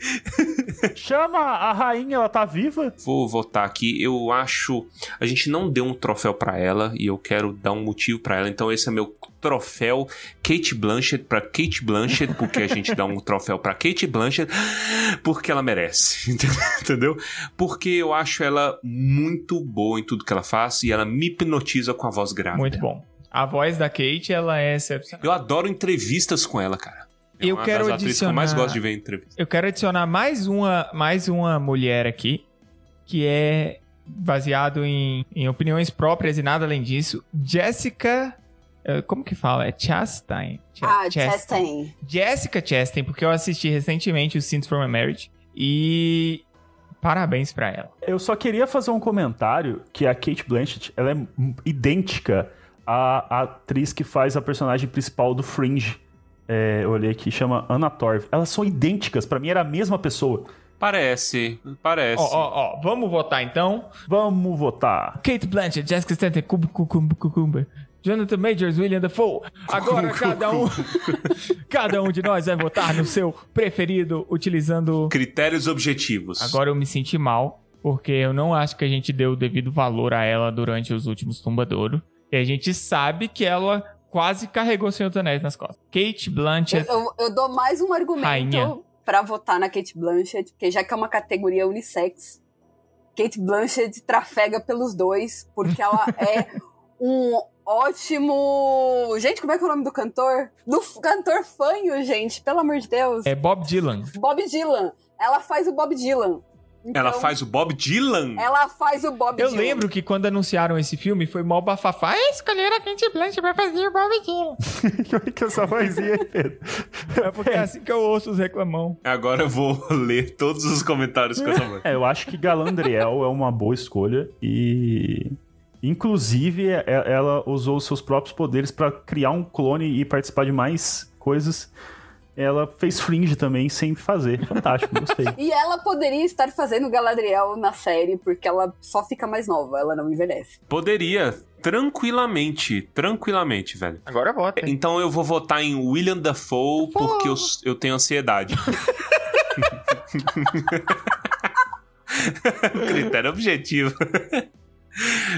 Chama a rainha, ela tá viva? Vou votar aqui. Eu acho. A gente não deu um troféu pra ela e eu quero dar um motivo pra ela. Então esse é meu troféu Kate Blanchett pra Kate Blanchett, porque a gente dá um troféu pra Kate Blanchett porque ela merece. *laughs* Entendeu? Porque eu acho ela muito boa em tudo que ela faz e ela me hipnotiza com a voz grave. Muito bom. A voz da Kate, ela é excepcional. Eu adoro entrevistas com ela, cara. É Eu uma quero das atrizes que eu mais adicionar- gosto de ver em entrevista. Eu quero adicionar mais uma, mais uma mulher aqui, que é baseado em, em opiniões próprias e nada além disso. Jessica. eh, Como que fala? É Chastain. Ch- Ah, Chastain. Jessica Chastain, porque eu assisti recentemente o Scenes from a Marriage. E. Parabéns pra ela. Eu só queria fazer um comentário que a Kate Blanchett, ela é idêntica à atriz que faz a personagem principal do Fringe. É, eu olhei aqui, chama Anna Torv. Elas são idênticas, pra mim era a mesma pessoa. Parece, parece. Ó, ó, ó, vamos votar então. Vamos votar. Kate Blanchett, Jessica Stanton, Cucumber, Jonathan Majors, William Dafoe. Agora cada um, *laughs* cada um de nós vai votar no seu preferido utilizando. Critérios objetivos. Agora eu me senti mal porque eu não acho que a gente deu o devido valor a ela durante os últimos Tumbadouro. E a gente sabe que ela quase carregou o Senhor dos Anéis nas costas. Kate Eu, Blanchett. eu- eu dou mais um argumento Rainha. pra votar na Kate Blanchett, porque já que é uma categoria unissex, Kate Blanchett trafega pelos dois, porque ela *laughs* é um ótimo. Gente, como é que é o nome do cantor? Do cantor fanho, gente, pelo amor de Deus. É Bob Dylan. Bob Dylan. Ela faz o Bob Dylan. Ela Então, faz o Bob Dylan? Ela faz o Bob Eu Dylan. lembro que quando anunciaram esse filme foi mó bafafá. "Ah, Escolheram a Kate Blanchett pra fazer o Bob Dylan. *laughs* que essa vozinha aí, Pedro? É porque é assim que eu ouço os reclamão. Agora eu vou *laughs* ler todos os comentários com essa voz. É, eu acho que Galandriel é uma boa escolha e. Inclusive, é- ela usou os seus próprios poderes pra criar um clone e participar de mais coisas. Ela fez Fringe também sem fazer. Fantástico, gostei. *laughs* E ela poderia estar fazendo Galadriel na série, porque ela só fica mais nova, ela não envelhece. Poderia, tranquilamente, tranquilamente, velho. Agora vota. hein? Então eu vou votar em William Dafoe porque eu, eu tenho ansiedade. *laughs* *laughs* Critério objetivo.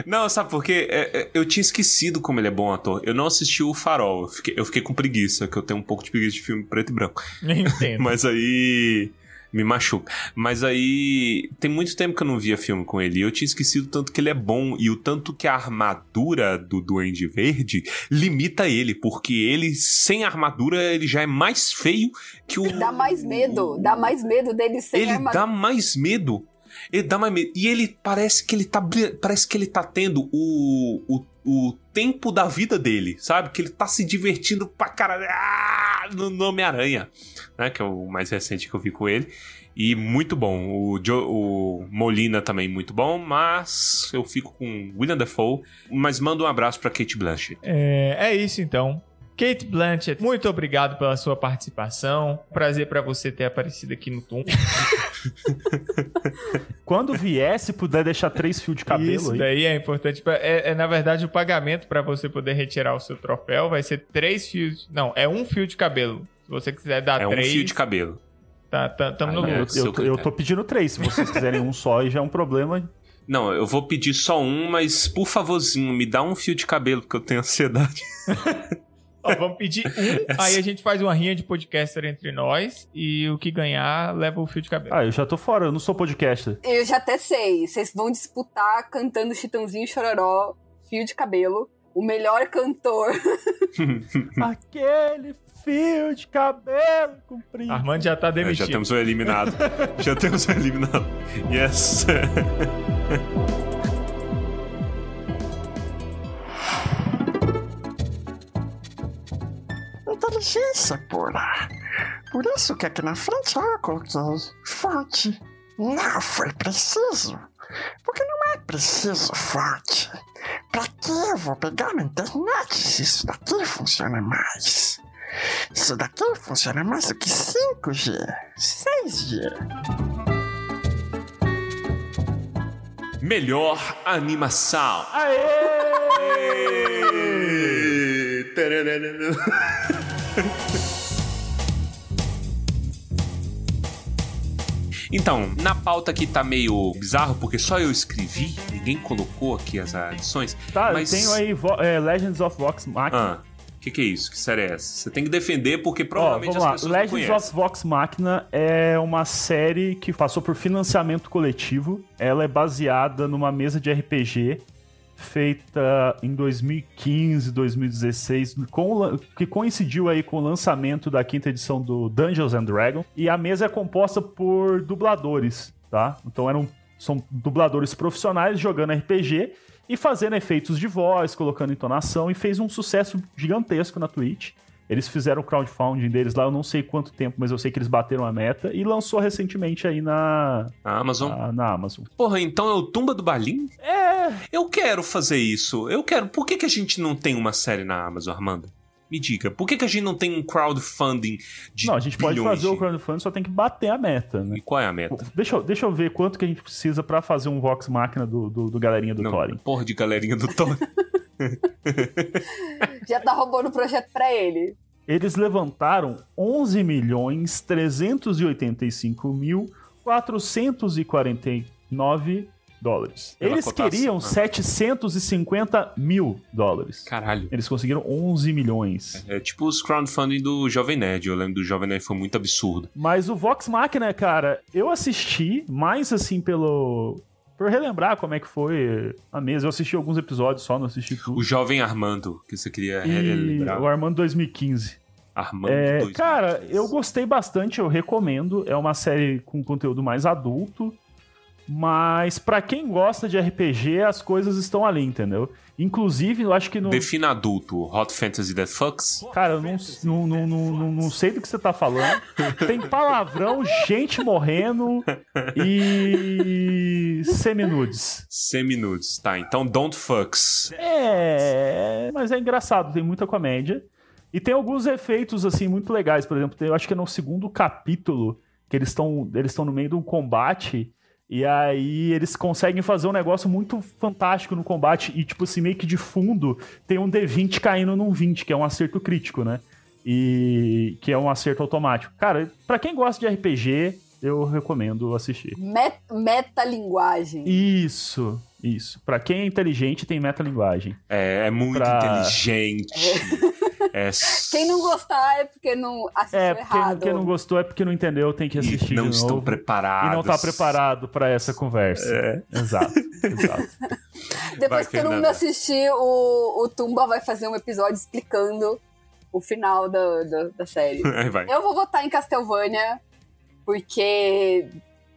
Não, sabe por quê? É, é, eu tinha esquecido como ele é bom ator. Eu não assisti o Farol. Eu fiquei, eu fiquei com preguiça, que eu tenho um pouco de preguiça de filme preto e branco. Entendo. *laughs* Mas aí. Me machuca. Mas aí. Tem muito tempo que eu não via filme com ele. E eu tinha esquecido o tanto que ele é bom. E o tanto que a armadura do Duende Verde limita ele. Porque ele, sem armadura, ele já é mais feio que o. Dá mais medo. Dá mais medo dele sem ele armadura. dá mais medo. Ele dá mais medo. E ele parece que ele tá parece que ele tá tendo o, o, o tempo da vida dele, sabe? Que ele tá se divertindo pra caralho ah, no no Homem-Aranha, né? Que é o mais recente que eu vi com ele. E muito bom. O, o Molina também muito bom, mas eu fico com William Dafoe. Mas manda um abraço pra Kate Blanchett. É, é isso então. Kate Blanchett, muito obrigado pela sua participação. Prazer pra você ter aparecido aqui no Tum. *laughs* Quando vier, se puder deixar três fios de cabelo Isso aí. daí é importante. pra- É, é, na verdade o pagamento pra você poder retirar o seu troféu vai ser três fios. Não, é um fio de cabelo. Se você quiser dar É um três, fio de cabelo. tá, tá, tamo Ah, no não, Eu, eu, tô- eu tô pedindo três. Se vocês quiserem um só, aí já é um problema. Não, eu vou pedir só um, mas por favorzinho, me dá um fio de cabelo, porque eu tenho ansiedade. *laughs* Ó, vamos pedir um, *laughs* aí a gente faz uma rinha de podcaster entre nós e o que ganhar leva o fio de cabelo. Ah, eu já tô fora, eu não sou podcaster. Eu já até sei. Vocês vão disputar cantando Chitãozinho e Chororó, fio de cabelo. O melhor cantor. *laughs* Aquele fio de cabelo comprido. Armando já tá É, demitido. já temos um eliminado. *laughs* já temos um eliminado. Yes. Inteligência pura. Por isso que aqui na frente eu coloquei fonte. Não foi preciso. Porque não é preciso fonte. Pra que eu vou pegar na internet se isso daqui funciona mais? Isso daqui funciona mais do que 5G, 6G. Melhor animação. *laughs* Então, na pauta aqui tá meio bizarro, porque só eu escrevi, ninguém colocou aqui as adições. Tá, Mas- eu tenho aí é, Legends of Vox Machina. Ah, o que, que é isso? Que série é essa? Você tem que defender, porque provavelmente lá. as pessoas não Legends of Vox Machina é uma série que passou por financiamento coletivo. Ela é baseada numa mesa de RPG feita em 2015, 2016, com que coincidiu aí com o lançamento da quinta edição do Dungeons and Dragons. E a mesa é composta por dubladores, tá? Então eram são dubladores profissionais jogando RPG e fazendo efeitos de voz, colocando entonação e fez um sucesso gigantesco na Twitch. Eles fizeram o crowdfunding deles lá, eu não sei quanto tempo, mas eu sei que eles bateram a meta e lançou recentemente aí na, A Amazon. na, na Amazon. Porra, então é o Tumba do Balim? É, Eu quero fazer isso. Eu quero. Por que, que a gente não tem uma série na Amazon, Armando? Me diga. Por que, que a gente não tem um crowdfunding de não, a gente pode fazer o crowdfunding, só tem que bater a meta, né? E qual é a meta? Deixa eu, deixa eu ver quanto que a gente precisa pra fazer um Vox Máquina do, do, do galerinha do não, Thorin. porra de galerinha do Thorin. *laughs* *laughs* Já tá roubando o projeto pra ele. Eles levantaram 11 milhões 385 mil 449 dólares. Pela Eles cotação, queriam ah. 750 mil dólares. Caralho. Eles conseguiram 11 milhões. É tipo os crowdfunding do Jovem Nerd. Eu lembro do Jovem Nerd, foi muito absurdo. Mas o Vox Machina, cara, eu assisti mais assim pelo. Por relembrar como é que foi a mesa. Eu assisti alguns episódios só, não assisti tudo. O Jovem Armando, que você queria E relembrar. o Armando 2015. Armando É, 2015. cara, eu gostei bastante, eu recomendo. É uma série com conteúdo mais adulto. Mas pra quem gosta de RPG, as coisas estão ali, entendeu? Inclusive, eu acho que no. Defina adulto. Hot Fantasy That Fucks? Cara, eu não, não, não, não, não, sei do que você tá falando. Tem palavrão, gente morrendo e. seminudes. Seminudes. Tá, então Don't Fucks. É, mas é engraçado, tem muita comédia. E tem alguns efeitos, assim, muito legais. Por exemplo, eu acho que é no segundo capítulo que eles estão eles estão no meio de um combate. E aí eles conseguem fazer um negócio muito fantástico no combate. E, tipo assim, meio que de fundo tem um D20 caindo num 20, que é um acerto crítico, né? E que é um acerto automático. Cara, pra quem gosta de RPG, eu recomendo assistir. Met metalinguagem. Isso, isso. Pra quem é inteligente, tem metalinguagem. É, é muito Pra- inteligente. É... *laughs* *laughs* Quem não gostar é porque não assistiu É, porque errado. quem não gostou é porque não entendeu, tem que assistir E não de estão novo. preparados. E não tá preparado pra essa conversa. É. Exato, exato. *laughs* Depois Vai, que todo mundo assistir, o, o Tumba vai fazer um episódio explicando o final da, da, da série. *laughs* Aí vai. Eu vou votar em Castlevania, porque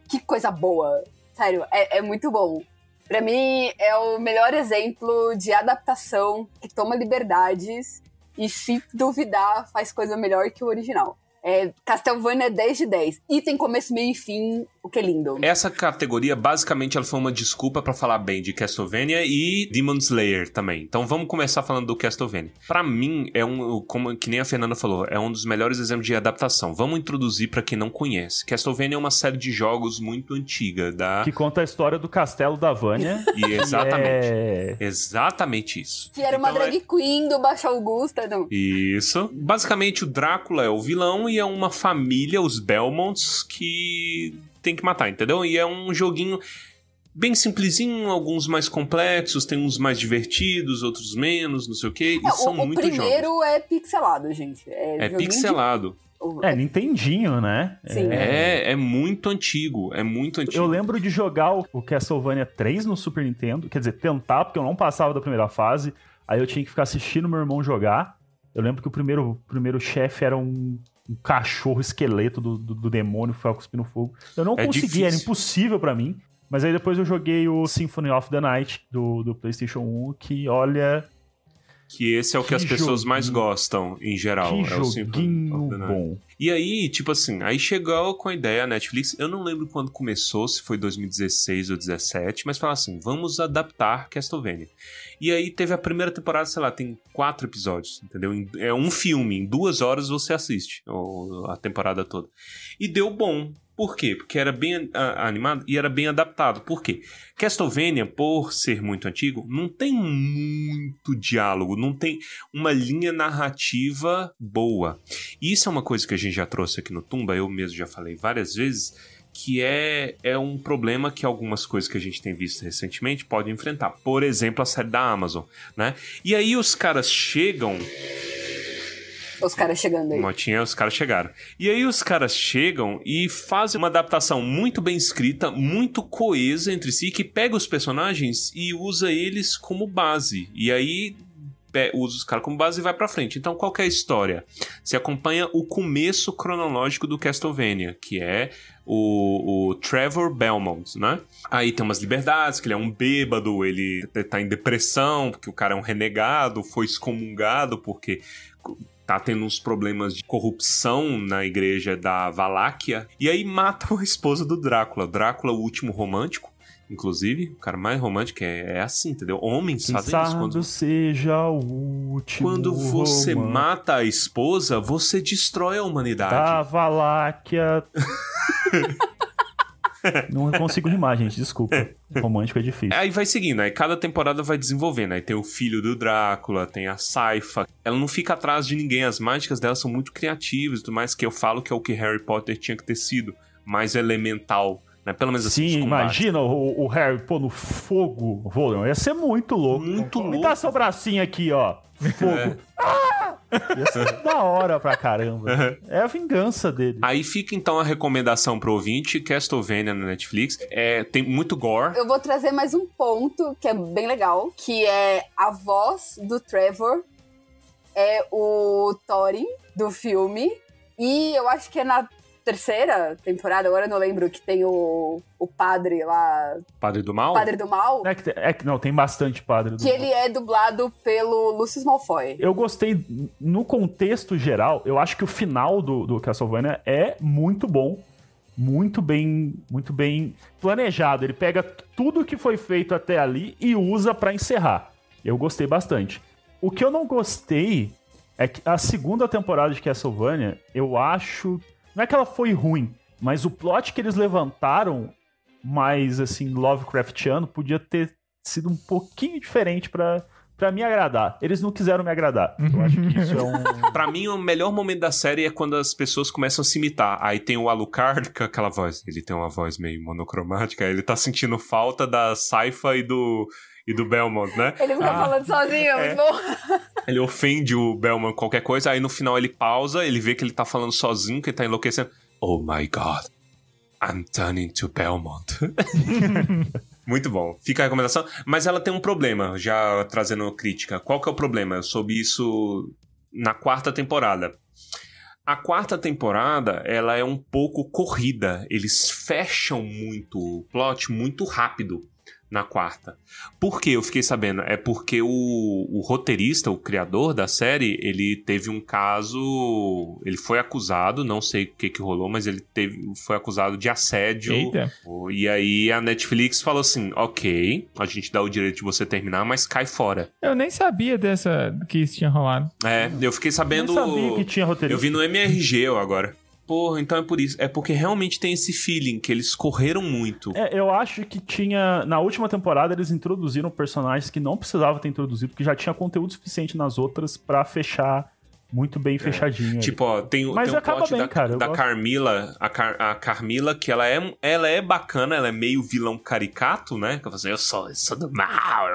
que coisa boa. Sério, é, é muito bom. Pra mim, é o melhor exemplo de adaptação que toma liberdades e, se duvidar, faz coisa melhor que o original. É, Castlevania é 10 de 10. E tem começo, meio e fim, o que é lindo. Essa categoria, basicamente, ela foi uma desculpa pra falar bem de Castlevania e Demon Slayer também. Então vamos começar falando do Castlevania. Pra mim, é um, como que nem a Fernanda falou, é um dos melhores exemplos de adaptação. Vamos introduzir pra quem não conhece. Castlevania é uma série de jogos muito antiga da Que conta a história do castelo da Vânia. *laughs* e exatamente, É... exatamente isso. Que era uma Então, é- drag queen do Baixo Augusta, não. Isso. Basicamente, o Drácula é o vilão e é uma família, os Belmonts, que tem que matar, entendeu? E é um joguinho bem simplesinho, alguns mais complexos, tem uns mais divertidos, outros menos, não sei o quê. E É, são o, o muitos primeiro jogos. é pixelado, gente. É, É de- pixelado. o- É, Nintendinho, né? Sim. É, é muito antigo. É muito antigo. Eu lembro de jogar o- o Castlevania 3 no Super Nintendo, quer dizer, tentar, porque eu não passava da primeira fase, aí eu tinha que ficar assistindo meu irmão jogar. Eu lembro que o primeiro, o primeiro chefe era um, um cachorro esqueleto do, do, do demônio ficava cuspindo fogo. Eu não É conseguia, era difícil. impossível pra mim. Mas aí depois eu joguei o Symphony of the Night do, do PlayStation 1, que olha, Que esse é o que, Que as pessoas mais gostam, em geral. que é o joguinho bom. E aí, tipo assim, aí chegou com a ideia a Netflix, eu não lembro quando começou, se foi 2016 ou 2017, mas falaram assim, vamos adaptar Castlevania. E aí teve a primeira temporada, sei lá, tem quatro episódios, entendeu? É um filme, em duas horas você assiste a temporada toda. E deu bom. Por quê? Porque era bem animado e era bem adaptado. Por quê? Castlevania, por ser muito antigo, não tem muito diálogo, não tem uma linha narrativa boa. E isso é uma coisa que a gente já trouxe aqui no Tumba, eu mesmo já falei várias vezes, que é, é um problema que algumas coisas que a gente tem visto recentemente podem enfrentar. Por exemplo, a série da Amazon, né? E aí os caras chegam Os caras chegando aí. Motinha, os caras chegaram. E aí os caras chegam e fazem uma adaptação muito bem escrita, muito coesa entre si, que pega os personagens e usa eles como base. E aí usa os caras como base e vai pra frente. Então, qual que é a história? Você acompanha o começo cronológico do Castlevania, que é o, o Trevor Belmont, né? Aí tem umas liberdades, que ele é um bêbado, ele tá em depressão, porque o cara é um renegado, foi excomungado porque tá tendo uns problemas de corrupção na igreja da Valáquia. E aí matam a esposa do Drácula. Drácula, o último romântico, inclusive. O cara mais romântico é, é assim, entendeu? Homens Quem fazem sabe isso. Quando, seja o último quando você romance mata a esposa, você destrói a humanidade. da Valáquia. *laughs* *laughs* Não consigo rimar, gente, desculpa. Romântico é difícil. Aí vai seguindo, aí cada temporada vai desenvolvendo. Aí tem o filho do Drácula, tem a Saifa. Ela não fica atrás de ninguém, as mágicas dela são muito criativas e tudo mais, que eu falo que é o que Harry Potter tinha que ter sido. Mais elemental, né? Pelo menos assim, Sim, imagina o, o Harry pôr no fogo. Voldemort. Ia ser muito louco. Muito Me louco. dá seu bracinho aqui, ó. Fogo. É. Ah! Ia ser da hora pra caramba. É a vingança dele. Aí fica então a recomendação pro ouvinte, Castlevania na Netflix. É, tem muito gore. Eu vou trazer mais um ponto que é bem legal, que é a voz do Trevor é o Thorin do filme. E eu acho que é na terceira temporada, agora eu não lembro, que tem o, o padre lá, Padre do Mal? padre do mal, É que, é que não, tem bastante padre. do- que ele é dublado pelo Lucius Malfoy. Eu gostei, no contexto geral, eu acho que o final do, do Castlevania é muito bom. Muito bem, muito bem planejado. Ele pega tudo que foi feito até ali e usa pra encerrar. Eu gostei bastante. O que eu não gostei é que a segunda temporada de Castlevania, eu acho. Não é que ela foi ruim, mas o plot que eles levantaram, mais assim, Lovecraftiano, podia ter sido um pouquinho diferente pra, pra me agradar. Eles não quiseram me agradar. Eu acho que isso é um. *laughs* Pra mim, o melhor momento da série é quando as pessoas começam a se imitar. Aí tem o Alucard com aquela voz. Ele tem uma voz meio monocromática. Ele tá sentindo falta da Saifa e do, e do Belmont, né? Ele fica Ah, falando sozinho, é muito bom. *laughs* Ele ofende o Belmont qualquer coisa. Aí no final ele pausa, ele vê que ele tá falando sozinho, que ele tá enlouquecendo. Oh my god. I'm turning to Belmont. *laughs* Muito bom. Fica a recomendação. Mas ela tem um problema, já trazendo crítica. Qual que é o problema? Eu soube isso na quarta temporada. A quarta temporada, ela é um pouco corrida. Eles fecham muito o plot muito rápido na quarta. Por que eu fiquei sabendo? É porque o, o roteirista, o criador da série, ele teve um caso. Ele foi acusado, não sei o que, que rolou, mas ele teve, foi acusado de assédio. Eita. E aí a Netflix falou assim: ok, a gente dá o direito de você terminar, mas cai fora. Eu nem sabia dessa que isso tinha rolado. É, eu fiquei sabendo. Nem sabia que tinha Eu roteirista. vi no MRG eu agora. Porra, então é por isso. É porque realmente tem esse feeling que eles correram muito. É, eu acho que tinha. Na última temporada, eles introduziram personagens que não precisavam ter introduzido, porque já tinha conteúdo suficiente nas outras pra fechar muito bem fechadinho. Tipo, ó, tem, o- Mas tem um plot bem, da, cara, da. Carmila, a, Car- a Carmila, que ela é, ela é bacana, ela é meio vilão caricato, né? Que eu assim, eu sou, eu sou do mal,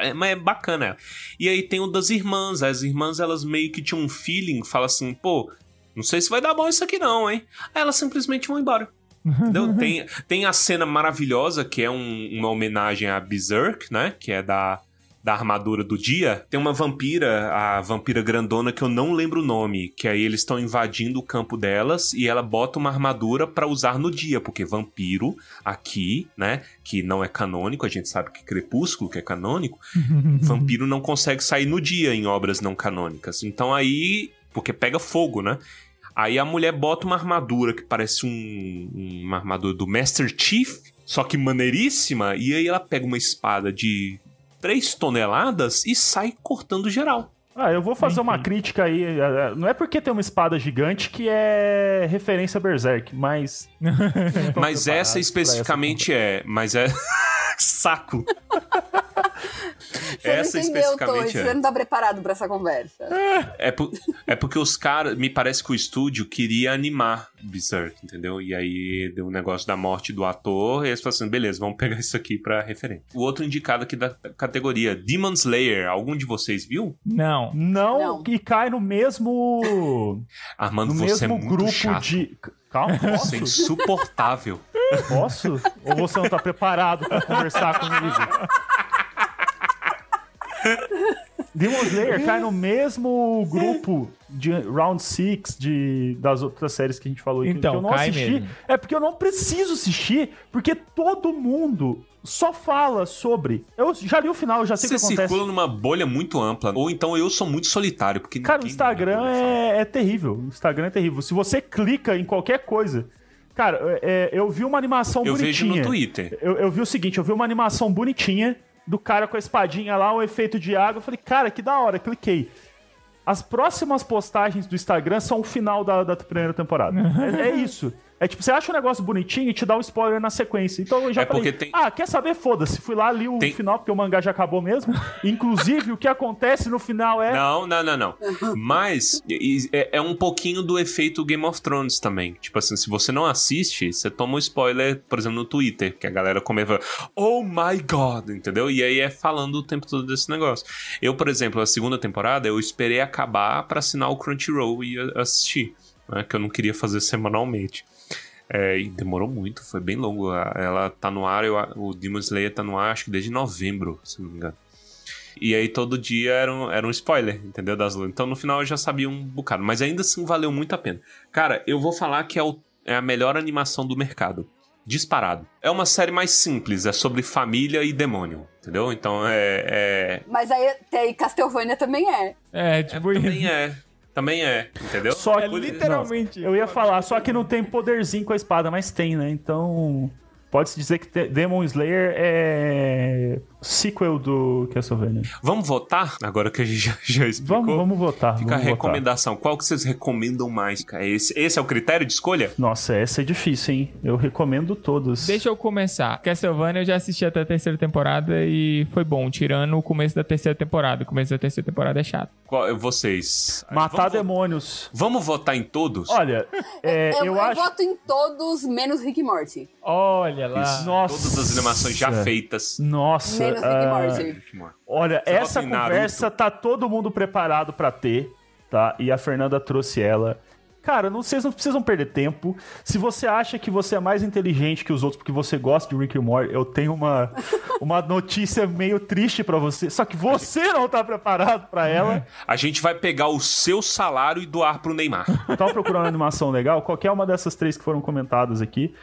é, mas é bacana ela. E aí tem o das irmãs, as irmãs elas meio que tinham um feeling, fala assim, pô, não sei se vai dar bom isso aqui não, hein? Aí elas simplesmente vão embora. Entendeu? *laughs* tem, tem a cena maravilhosa que é um- uma homenagem a Berserk, né? Que é da, da armadura do dia. Tem uma vampira, a vampira grandona, que eu não lembro o nome. Que aí eles estão invadindo o campo delas e ela bota uma armadura pra usar no dia. Porque vampiro, aqui, né? Que não é canônico, a gente sabe que Crepúsculo, que é canônico, *laughs* vampiro não consegue sair no dia em obras não canônicas. Então aí. Porque pega fogo, né? Aí a mulher bota uma armadura que parece um, uma armadura do Master Chief, só que maneiríssima, e aí ela pega uma espada de 3 toneladas e sai cortando geral. Ah, eu vou fazer uma Enfim. crítica aí. é, é, Não é porque tem uma espada gigante que é referência a Berserk, mas. *laughs* Mas essa especificamente é. Mas é. *laughs* Saco! Você essa não entendeu, Tô, especificamente você é. não tá preparado pra essa conversa. É, por- é porque os caras. Me parece que o estúdio queria animar Berserk, entendeu? E aí deu um negócio da morte do ator, e eles falaram assim: beleza, vamos pegar isso aqui pra referência. O outro indicado aqui da categoria, Demon Slayer. Algum de vocês viu? Não. Não, Não. e cai no mesmo. Armando, no você é mesmo muito grupo chato. de. Calma, posso? Você é insuportável. Posso? Ou você não tá preparado pra conversar comigo? Demon Slayer cai no mesmo grupo de Round 6 de, das outras séries que a gente falou aqui, Então, que eu não cai assisti. mesmo. É porque eu não preciso assistir, porque todo mundo só fala sobre. Eu já li o final, eu já sei o Você que acontece. circula numa bolha muito ampla. Ou então eu sou muito solitário, porque Cara, o Instagram é, é terrível. O Instagram é terrível. Se você clica em qualquer coisa. Cara, é- eu vi uma animação Eu vejo bonitinha. no Twitter. Eu, eu vi o seguinte, eu vi uma animação bonitinha do cara com a espadinha lá, o efeito de água. Eu falei, cara, que da hora, cliquei. As próximas postagens do Instagram são o final da, da primeira temporada. *laughs* é, é isso. É tipo, você acha um negócio bonitinho e te dá um spoiler na sequência. Então eu já É falei, porque tem- ah, quer saber? Foda-se. Fui lá, li o Tem- final, porque o mangá já acabou mesmo. *laughs* Inclusive, o que acontece no final é... Não, não, não, não. Mas é, é um pouquinho do efeito Game of Thrones também. Tipo assim, se você não assiste, você toma um spoiler, por exemplo, no Twitter, que a galera começa, oh my god, entendeu? E aí é falando o tempo todo desse negócio. Eu, por exemplo, a segunda temporada, eu esperei acabar pra assinar o Crunchyroll e assistir, né? Que eu não queria fazer semanalmente. É, e demorou muito, foi bem longo. Ela tá no ar, eu, o Demon Slayer tá no ar, acho que desde novembro, se não me engano. E aí todo dia era um, era um spoiler, entendeu? Das lutas. Então no final eu já sabia um bocado. Mas ainda assim valeu muito a pena. Cara, eu vou falar que é, o- é a melhor animação do mercado. Disparado. É uma série mais simples, é sobre família e demônio, entendeu? Então é. é... Mas aí, aí Castlevania também é. É, tipo isso. Também é. Também é, entendeu? Só É que, literalmente. Não, eu ia falar, só que não tem poderzinho com a espada, mas tem, né? Então. Pode-se dizer que Demon Slayer é sequel do Castlevania. Vamos votar? Agora que a gente *laughs* já, já explicou. Vamos, vamos votar. Fica a vamos votar. recomendação. Qual que vocês recomendam mais? Esse, esse é o critério de escolha? Nossa, essa é difícil, hein? Eu recomendo todas. Deixa eu começar. Castlevania eu já assisti até a terceira temporada e foi bom, tirando o começo da terceira temporada. O começo da terceira temporada é chato. Qual- vocês. Matar vamos, vo- demônios. vamos votar em todos? Olha, *laughs* é, eu, eu, eu acho. voto em todos, menos Rick e Morty. Olha lá. Nossa. Todas as animações já feitas. Nossa. Menos Rick e ah, Morty. Olha, Você essa em Naruto? conversa tá todo mundo preparado pra ter, tá? E a Fernanda trouxe ela. Cara, não, vocês não precisam perder tempo. Se você acha que você é mais inteligente que os outros porque você gosta de Rick and Morty, eu tenho uma, *laughs* uma notícia meio triste pra você. Só que você não tá preparado pra ela. A gente vai pegar o seu salário e doar pro Neymar. Tava procurando uma animação legal, qualquer uma dessas três que foram comentadas aqui.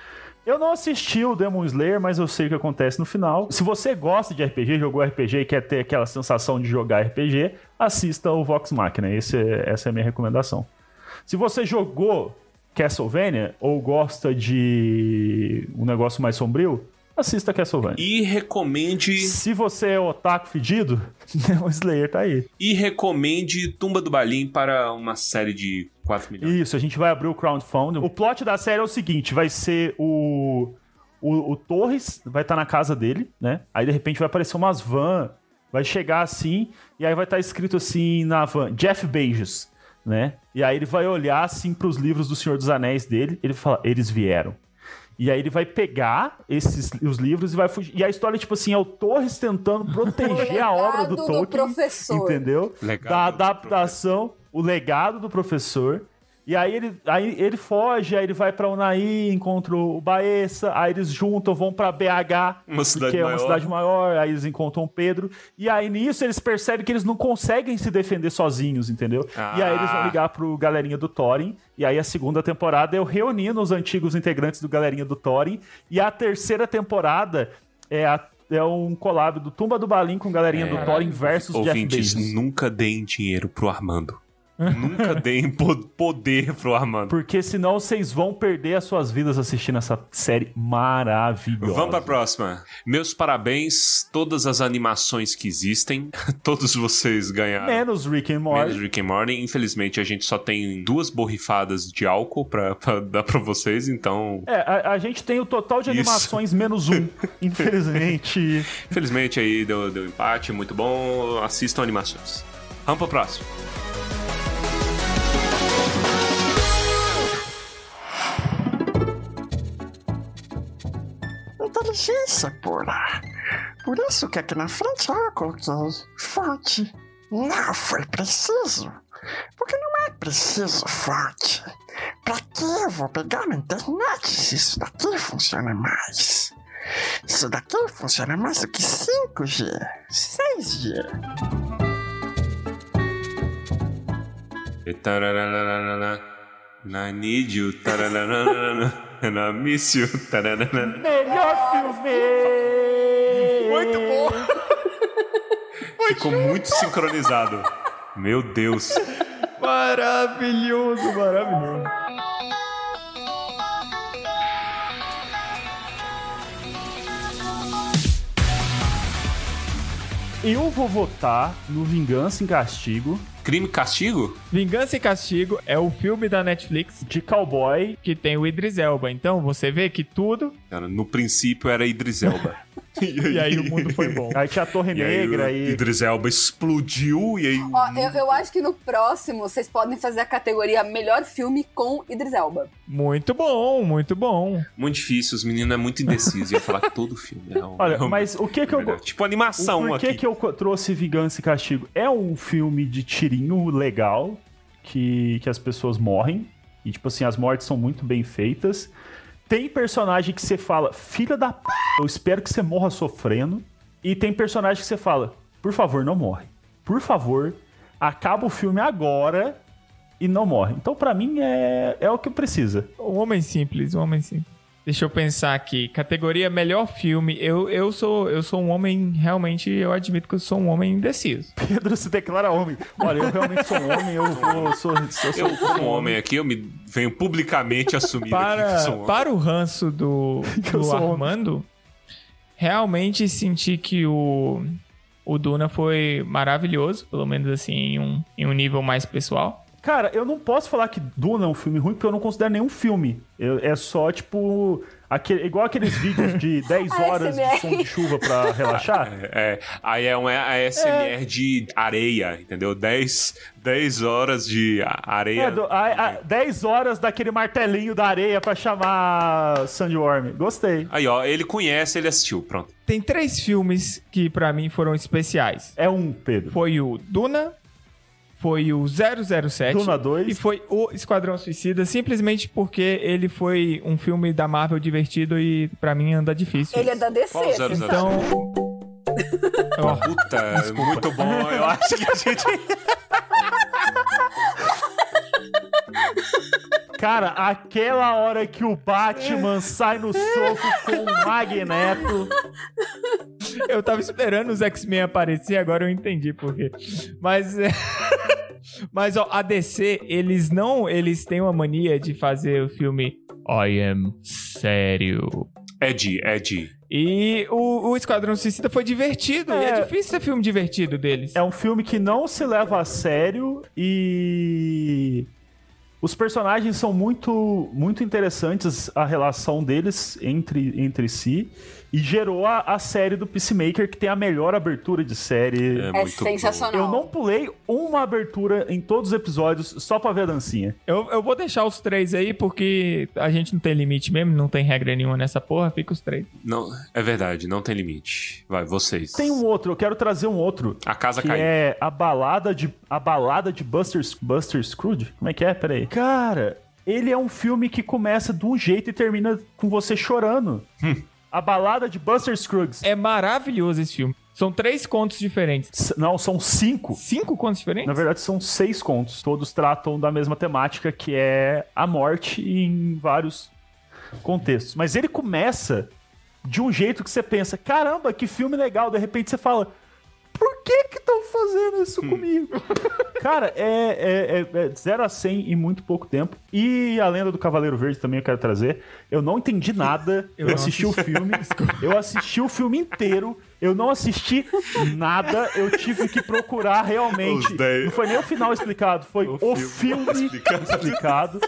Eu não assisti o Demon Slayer, mas eu sei o que acontece no final. Se você gosta de RPG, jogou RPG e quer ter aquela sensação de jogar RPG, assista o Vox Machina. Esse é- essa é a minha recomendação. Se você jogou Castlevania ou gosta de um negócio mais sombrio, assista Castlevania. E recomende. Se você é otaku fedido, *laughs* Demon Slayer tá aí. E recomende Tumba do Balim para uma série de 4 milhões. Isso, a gente vai abrir o crowdfunding. O plot da série é o seguinte: vai ser o. O, o Torres vai estar na casa dele, né? Aí de repente vai aparecer umas van, vai chegar assim, e aí vai estar escrito assim na van: Jeff Bezos, né? E aí ele vai olhar assim pros livros do Senhor dos Anéis dele, ele fala: eles vieram. E aí ele vai pegar esses os livros e vai fugir. E a história, tipo assim, é o Torres tentando proteger a obra do Tolkien. professor. Entendeu? Legado da adaptação, o legado do professor. E aí ele, aí ele foge, aí ele vai pra Unai, encontra o Baessa, aí eles juntam, vão pra BH, Uma cidade que é maior. uma cidade maior, aí eles encontram o Pedro. E aí nisso eles percebem que eles não conseguem se defender sozinhos, entendeu? E aí eles vão Ah. ligar pro galerinha do Thorin. E aí a segunda temporada é eu reunindo os antigos integrantes do galerinha do Thorin. E a terceira temporada é a é um collab do Tumba do Balim com galerinha do Thorin versus Jeff Ouvintes, Bezos. nunca deem dinheiro pro Armando. Nunca *laughs* deem po- poder pro Armando. Porque senão vocês vão perder as suas vidas assistindo essa série maravilhosa. Vamos pra próxima. Meus parabéns, todas as animações que existem, *laughs* todos vocês ganharam. Menos Rick and Morty. Menos Rick and Morty. Infelizmente, a gente só tem duas borrifadas de álcool pra, *laughs* pra dar pra vocês, então... É, a, a gente tem o total de Isso. animações menos um. Infelizmente. Infelizmente, aí deu, deu empate, muito bom. Assistam animações. Vamos pro próximo. Inteligência pura. Por isso que aqui na frente eu coloquei fonte. Não foi preciso. Porque não é preciso fonte. Pra que eu vou pegar na internet se isso daqui funciona mais? Isso daqui funciona mais do que 5G, 6G. E tararararara, I need you. I miss you. Melhor filme! Muito bom! *laughs* Ficou muito sincronizado. Meu Deus. Maravilhoso, maravilhoso. Eu vou votar no Vingança em Castigo Crime e castigo? Vingança e Castigo é o filme da Netflix de cowboy. que tem o Idris Elba. Então você vê que tudo Cara, no princípio era Idris Elba. *laughs* e aí o mundo foi bom. Aí tinha a Torre E aí, Negra o e. Idris Elba explodiu e aí. Ó, eu, eu acho que no próximo vocês podem fazer a categoria melhor filme com Idris Elba. Muito bom, muito bom. Muito difícil, os meninos é muito indeciso. Ia falar que todo filme é um, Olha, é um- mas o que que eu. melhor. Tipo animação o porquê aqui. que eu trouxe Vingança e Castigo? É um filme de tirinho legal, que, que as pessoas morrem. E, tipo assim, as mortes são muito bem feitas. Tem personagem que você fala, filha da p, eu espero que você morra sofrendo. E tem personagem que você fala, por favor, não morre. Por favor, acaba o filme agora e não morre. Então, pra mim, é, é o que precisa. Um homem simples, um homem simples. Deixa eu pensar aqui. Categoria melhor filme. Eu, eu, sou, eu sou um homem, realmente, eu admito que eu sou um homem indeciso. *laughs* Pedro se declara homem. Olha, eu realmente sou um homem, eu vou. Sou, sou, sou, Eu, como homem aqui, eu me venho publicamente assumir aqui que Para, sou um homem. para o ranço do, Que *laughs* eu do homem. Armando, realmente senti que o, o Duna foi maravilhoso, pelo menos assim, em um, em um nível mais pessoal. Cara, eu não posso falar que Duna é um filme ruim, porque eu não considero nenhum filme. Eu- é só, tipo. Aquele, igual aqueles vídeos de *laughs* 10 horas de som de chuva pra relaxar. *laughs* É, aí é um ASMR de areia, entendeu? 10, 10 horas de areia. É, do, a, a, 10 horas daquele martelinho da areia pra chamar Sandworm. Gostei. Aí, ó, ele conhece, ele assistiu, pronto. Tem três filmes que pra mim foram especiais. É um, Pedro. Foi o Duna, foi o 007 Duna 2. e foi o Esquadrão Suicida, simplesmente porque ele foi um filme da Marvel divertido e pra mim anda difícil. Ele é da DC, Qual você zero zero sabe? Então... Ó, Puta, muito bom. Eu acho que a gente. *laughs* Cara, aquela hora que o Batman sai no soco com o Magneto. eu tava esperando os X-Men aparecer, agora eu entendi por quê. Mas é... *laughs* Mas ó, a DC, eles não, eles têm uma mania de fazer o filme I am sério. Ed, Ed. E o, o Esquadrão Suicida foi divertido. E é É. difícil ser filme divertido deles. É um filme que não se leva a sério e os personagens são muito muito interessantes a relação deles entre, entre si e gerou a, a série do Peacemaker que tem a melhor abertura de série. É muito sensacional. Eu não pulei uma abertura em todos os episódios só pra ver a dancinha. Eu, eu vou deixar os três aí, porque a gente não tem limite mesmo, não tem regra nenhuma nessa porra, fica os três. Não, é verdade, não tem limite. Vai, vocês. Tem um outro, eu quero trazer um outro. A casa que caiu. é a balada de a balada de Buster Buster Scrooge. Como é que é? Peraí. Cara, ele é um filme que começa de um jeito e termina com você chorando. A balada de Buster Scruggs. É maravilhoso esse filme. São três contos diferentes. S- Não, são cinco. Cinco contos diferentes? Na verdade, são seis contos. Todos tratam da mesma temática, que é a morte em vários contextos. Mas ele começa de um jeito que você pensa: caramba, que filme legal. De repente você fala: por que que estão fazendo isso comigo? *laughs* Cara, é, é, é, é 0 a 100 em muito pouco tempo. E a lenda do Cavaleiro Verde também eu quero trazer. Eu não entendi nada. Eu Eu, não assisti o filme. *laughs* Eu assisti o filme inteiro. Eu não assisti nada. Eu tive que procurar realmente. Não foi nem o final explicado, foi o, filme, *laughs* explicado.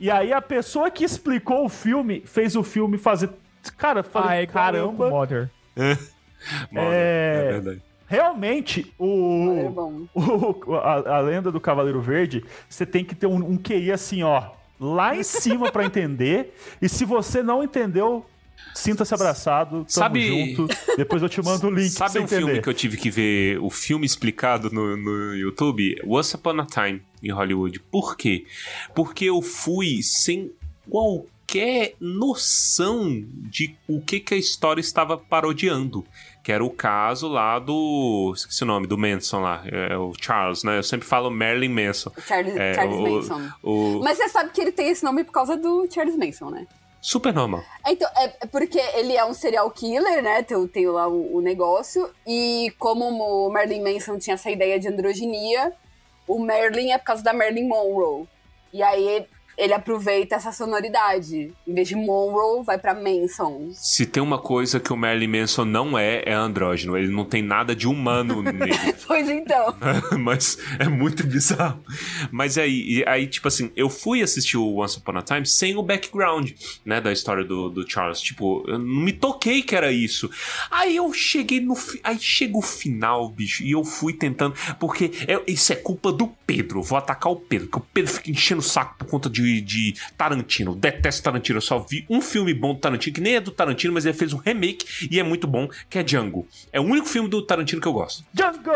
E aí a pessoa que explicou o filme fez o filme fazer. Cara, falei, Ah, é caramba. Mother. Mano, é- é verdade. Realmente, É o, bom. *laughs* o- a, a lenda do Cavaleiro Verde, você tem que ter um, um QI assim, ó, lá em cima pra entender. E se você não entendeu, sinta-se abraçado, tamo Sabe- junto. Depois eu te mando o link Sabe um entender. filme que eu tive que ver o filme explicado no, no YouTube? Once Upon a Time em Hollywood. Por quê? Porque eu fui sem qualquer noção de o que, que a história estava parodiando. Que era o caso lá do. Esqueci o nome, do Manson lá. É o Charles, né? Eu sempre falo Marilyn Manson. Charles, É, Charles o- Manson. O Mas você sabe que ele tem esse nome por causa do Charles Manson, né? Super normal. Então, é é porque ele é um serial killer, né? Tem, tem lá o, o negócio. E como o Marilyn Manson tinha essa ideia de androginia, o Marilyn é por causa da Marilyn Monroe. E aí ele aproveita essa sonoridade. Em vez de Monroe, vai pra Manson. Se tem uma coisa que o Marilyn Manson não é, é andrógeno. Ele não tem nada de humano *laughs* nele. Pois então. *laughs* Mas é muito bizarro. Mas aí, aí, tipo assim, eu fui assistir o Once Upon a Time sem o background, né, da história do, do Charles. Tipo, eu não me toquei que era isso. Aí eu cheguei no. fi- Aí chega o final, bicho, e eu fui tentando. Porque é- isso é culpa do Pedro. Eu vou atacar o Pedro, porque o Pedro fica enchendo o saco por conta de, de Tarantino. Detesto Tarantino. Eu só vi um filme bom do Tarantino, que nem é do Tarantino, mas ele fez um remake e é muito bom, que é Django. É o único filme do Tarantino que eu gosto. Django!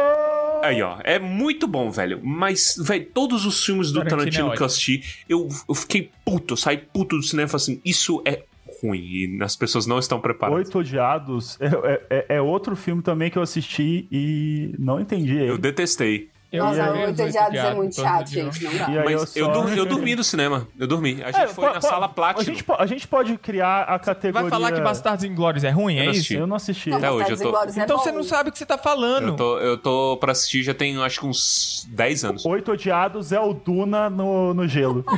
Aí, ó, é muito bom, velho. Mas, velho, todos os filmes do Tarantino Tarantino, é que eu assisti, eu, eu fiquei puto, eu saí puto do cinema e falei assim: isso é ruim e as pessoas não estão preparadas. Oito Odiados é, é- é- é outro filme também que eu assisti e não entendi ele. Eu detestei. Eu Nossa, Oito Odiados é muito chato, gente. Não dá. Mas eu, só- dur- eu dormi no cinema. Eu dormi. A gente É, foi na sala A Platinum. gente, po- a gente pode criar a categoria. Vai falar que Bastardos Inglórios é ruim, Eu é isso? Eu não assisti. Não, Até hoje, eu tô- é Então bom. você não sabe o que você tá falando. Eu tô, eu tô pra assistir já tem acho que uns 10 anos. Oito Odiados é o Duna no, no gelo. *laughs*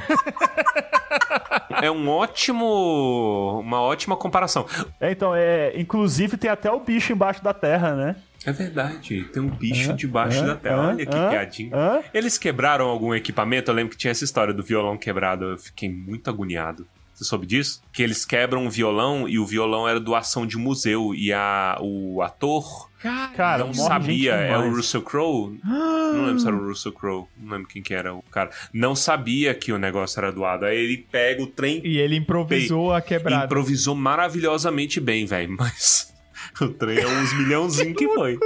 É um ótimo. Uma ótima comparação. É, então, é, inclusive tem até o bicho embaixo da terra, né? É verdade, tem um bicho debaixo da terra. Hã? Olha que piadinha. Eles quebraram algum equipamento? Eu lembro que tinha essa história do violão quebrado. Eu fiquei muito agoniado. Você soube disso? Que eles quebram um violão e o violão era doação de museu. E a, o ator Cara, não sabia. É o. Russell Crowe? Não lembro se era o Russell Crowe. Não lembro quem que era o cara. Não sabia que o negócio era doado. Aí ele pega o trem E ele improvisou a quebrada. improvisou maravilhosamente bem, velho. Mas *laughs* o trem é uns milhãozinho que *laughs* foi.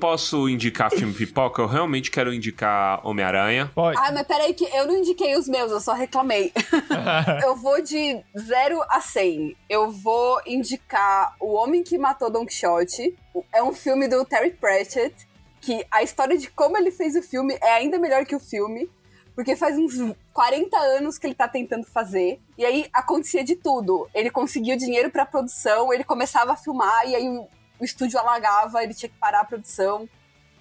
Posso indicar filme pipoca? Eu realmente quero indicar Homem-Aranha. Pode. Ah, mas peraí que eu não indiquei os meus, eu só reclamei. *laughs* eu vou de 0 a 100. Eu vou indicar O Homem que Matou Don Quixote. É um filme do Terry Pratchett, que a história de como ele fez o filme é ainda melhor que o filme. Porque faz uns 40 anos que ele tá tentando fazer. E aí acontecia de tudo. Ele conseguia o dinheiro pra produção, ele começava a filmar, e aí o, estúdio alagava, ele tinha que parar a produção.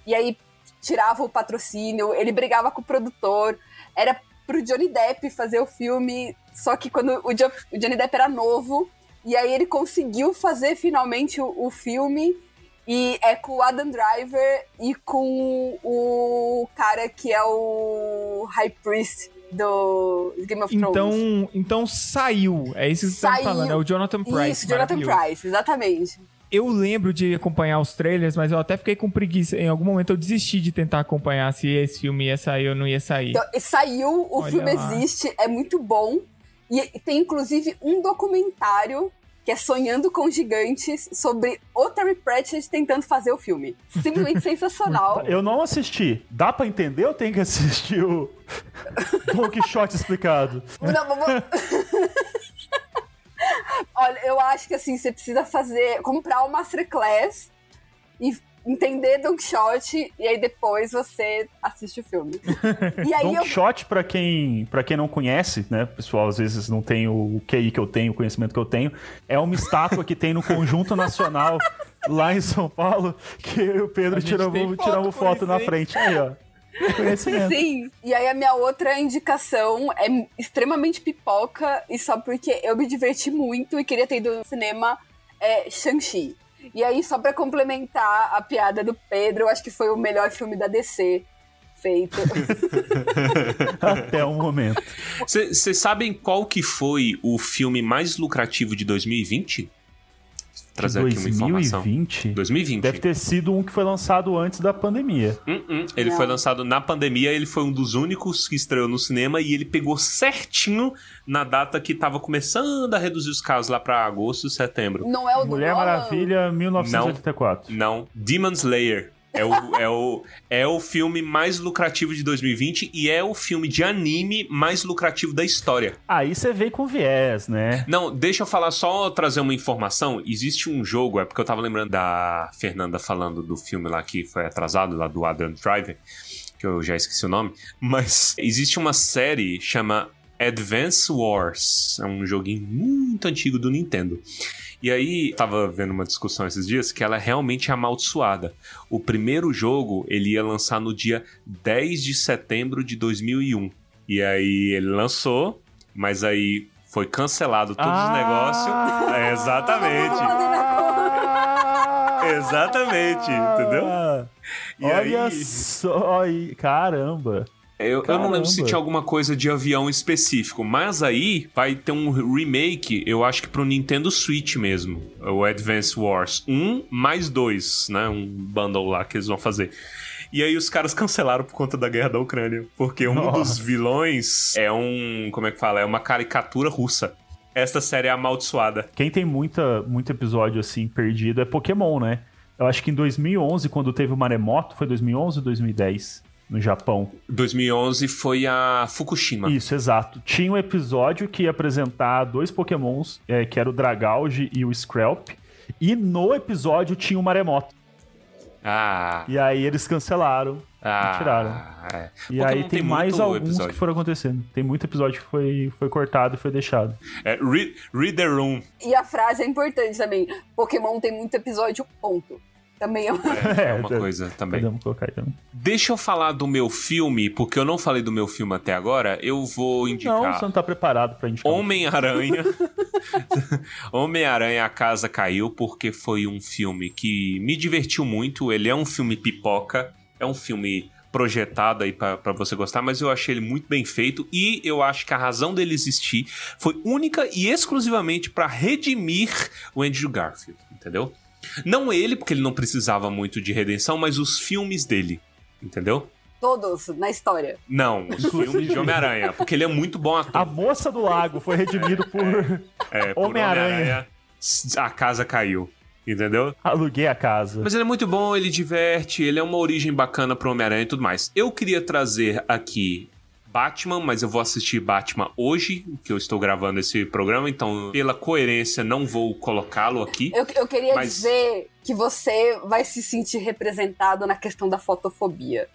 E aí tirava o patrocínio, ele brigava com o produtor. Era pro Johnny Depp fazer o filme, só que quando o Johnny Depp era novo, e aí ele conseguiu fazer finalmente o, o filme. E é com o Adam Driver e com o cara que é o High Priest do Game of Thrones. Então, então saiu. É isso que você tá falando. É o Jonathan Price. Isso, Jonathan. Price, exatamente. Eu lembro de acompanhar os trailers, mas eu até fiquei com preguiça. Em algum momento eu desisti de tentar acompanhar se esse filme ia sair ou não ia sair. Então, saiu, o Olha filme lá. existe, é muito bom. E tem inclusive um documentário que é Sonhando com Gigantes sobre o Terry Pratchett tentando fazer o filme. Simplesmente *laughs* sensacional. Eu não assisti. Dá pra entender ou tem que assistir o *laughs* Don Quixote explicado? Não, vamos- *laughs* Olha, eu acho que assim, você precisa fazer, comprar o Masterclass e entender Don Quixote e aí depois você assiste o filme. E aí Don eu Quixote, pra quem, pra quem não conhece, né? O pessoal às vezes não tem o QI que eu tenho, o conhecimento que eu tenho. É uma estátua que tem no Conjunto Nacional lá em São Paulo, que o Pedro tem foto com foto na frente. Aí, ó. Sim. E aí a minha outra indicação é extremamente pipoca e só porque eu me diverti muito e queria ter ido no cinema é Shang-Chi. E aí, só pra complementar a piada do Pedro, eu acho que foi o melhor filme da DC feito. *laughs* Até o momento. Vocês sabem qual que foi o filme mais lucrativo de 2020? Trazer aqui uma informação. 2020? 2020. Deve ter sido um que foi lançado antes da pandemia. Hum, hum. Ele Não. foi lançado na pandemia, ele foi um dos únicos que estreou no cinema e ele pegou certinho na data que tava começando a reduzir os casos lá pra agosto, setembro. Não é o do Mulher? Maravilha, 1984. Não, Demon Slayer. É o, é, o, é o filme mais lucrativo de 2020 e é o filme de anime mais lucrativo da história. Aí você veio com viés, né? Não, deixa eu falar só trazer uma informação. Existe um jogo, é porque eu tava lembrando da Fernanda falando do filme lá que foi atrasado, lá do Adam Driver, que eu já esqueci o nome, mas existe uma série chama Advance Wars. É um joguinho muito antigo do Nintendo. E aí, tava vendo uma discussão esses dias que ela é realmente amaldiçoada. O primeiro jogo, ele ia lançar no dia 10 de setembro de 2001. E aí, ele lançou, mas aí foi cancelado todos os negócios. É, exatamente. *laughs* Exatamente, entendeu? E Olha aí- só, aí, caramba. Eu, eu não lembro se tinha alguma coisa de avião específico, mas aí vai ter um remake, eu acho que pro Nintendo Switch mesmo. O Advance Wars 1 mais 2, né? Um bundle lá que eles vão fazer. E aí os caras cancelaram por conta da guerra da Ucrânia. Porque um Nossa. dos vilões é um. Como é que fala? É uma caricatura russa. Esta série é amaldiçoada. Quem tem muita, muito episódio assim perdido é Pokémon, né? Eu acho que em 2011, quando teve o maremoto, foi 2011 ou 2010 no Japão? 2011 foi a Fukushima. Isso, exato. Tinha um episódio que ia apresentar dois Pokémons, é, que era o Dragauge e o Screlp. E no episódio tinha o maremoto. Ah. E aí eles cancelaram. ah tiraram. é. E Pokémon aí tem, mais muito alguns episódio. que foram acontecendo. Tem muito episódio que foi, foi cortado e foi deixado. É, read, read the room. E a frase é importante também. Pokémon tem muito episódio, ponto. Também é uma... É, é uma coisa também. Podemos colocar aí também. Deixa eu falar do meu filme, porque eu não falei do meu filme até agora. Eu vou Não, indicar você não tá preparado pra indicar. Homem-Aranha. *laughs* *laughs* Homem-Aranha A Casa Caiu, porque foi um filme que me divertiu muito. Ele é um filme pipoca, é um filme projetado aí pra você gostar, mas eu achei ele muito bem feito e eu acho que a razão dele existir foi única e exclusivamente pra redimir o Andrew Garfield, entendeu? Não ele, porque ele não precisava muito de redenção, mas os filmes dele, entendeu? Todos na história. Não, os *laughs* filmes de Homem-Aranha, porque ele é muito bom ator. A moça do lago foi redimido por. É, por *laughs* Homem-Aranha. Homem-Aranha, a casa caiu. Entendeu? Aluguei a casa. Mas ele é muito bom, ele diverte, ele é uma origem bacana pro Homem-Aranha e tudo mais. Eu queria trazer aqui Batman, mas eu vou assistir Batman hoje, que eu estou gravando esse programa, então, pela coerência, não vou colocá-lo aqui. Eu, eu queria Mas- dizer que você vai se sentir representado na questão da fotofobia.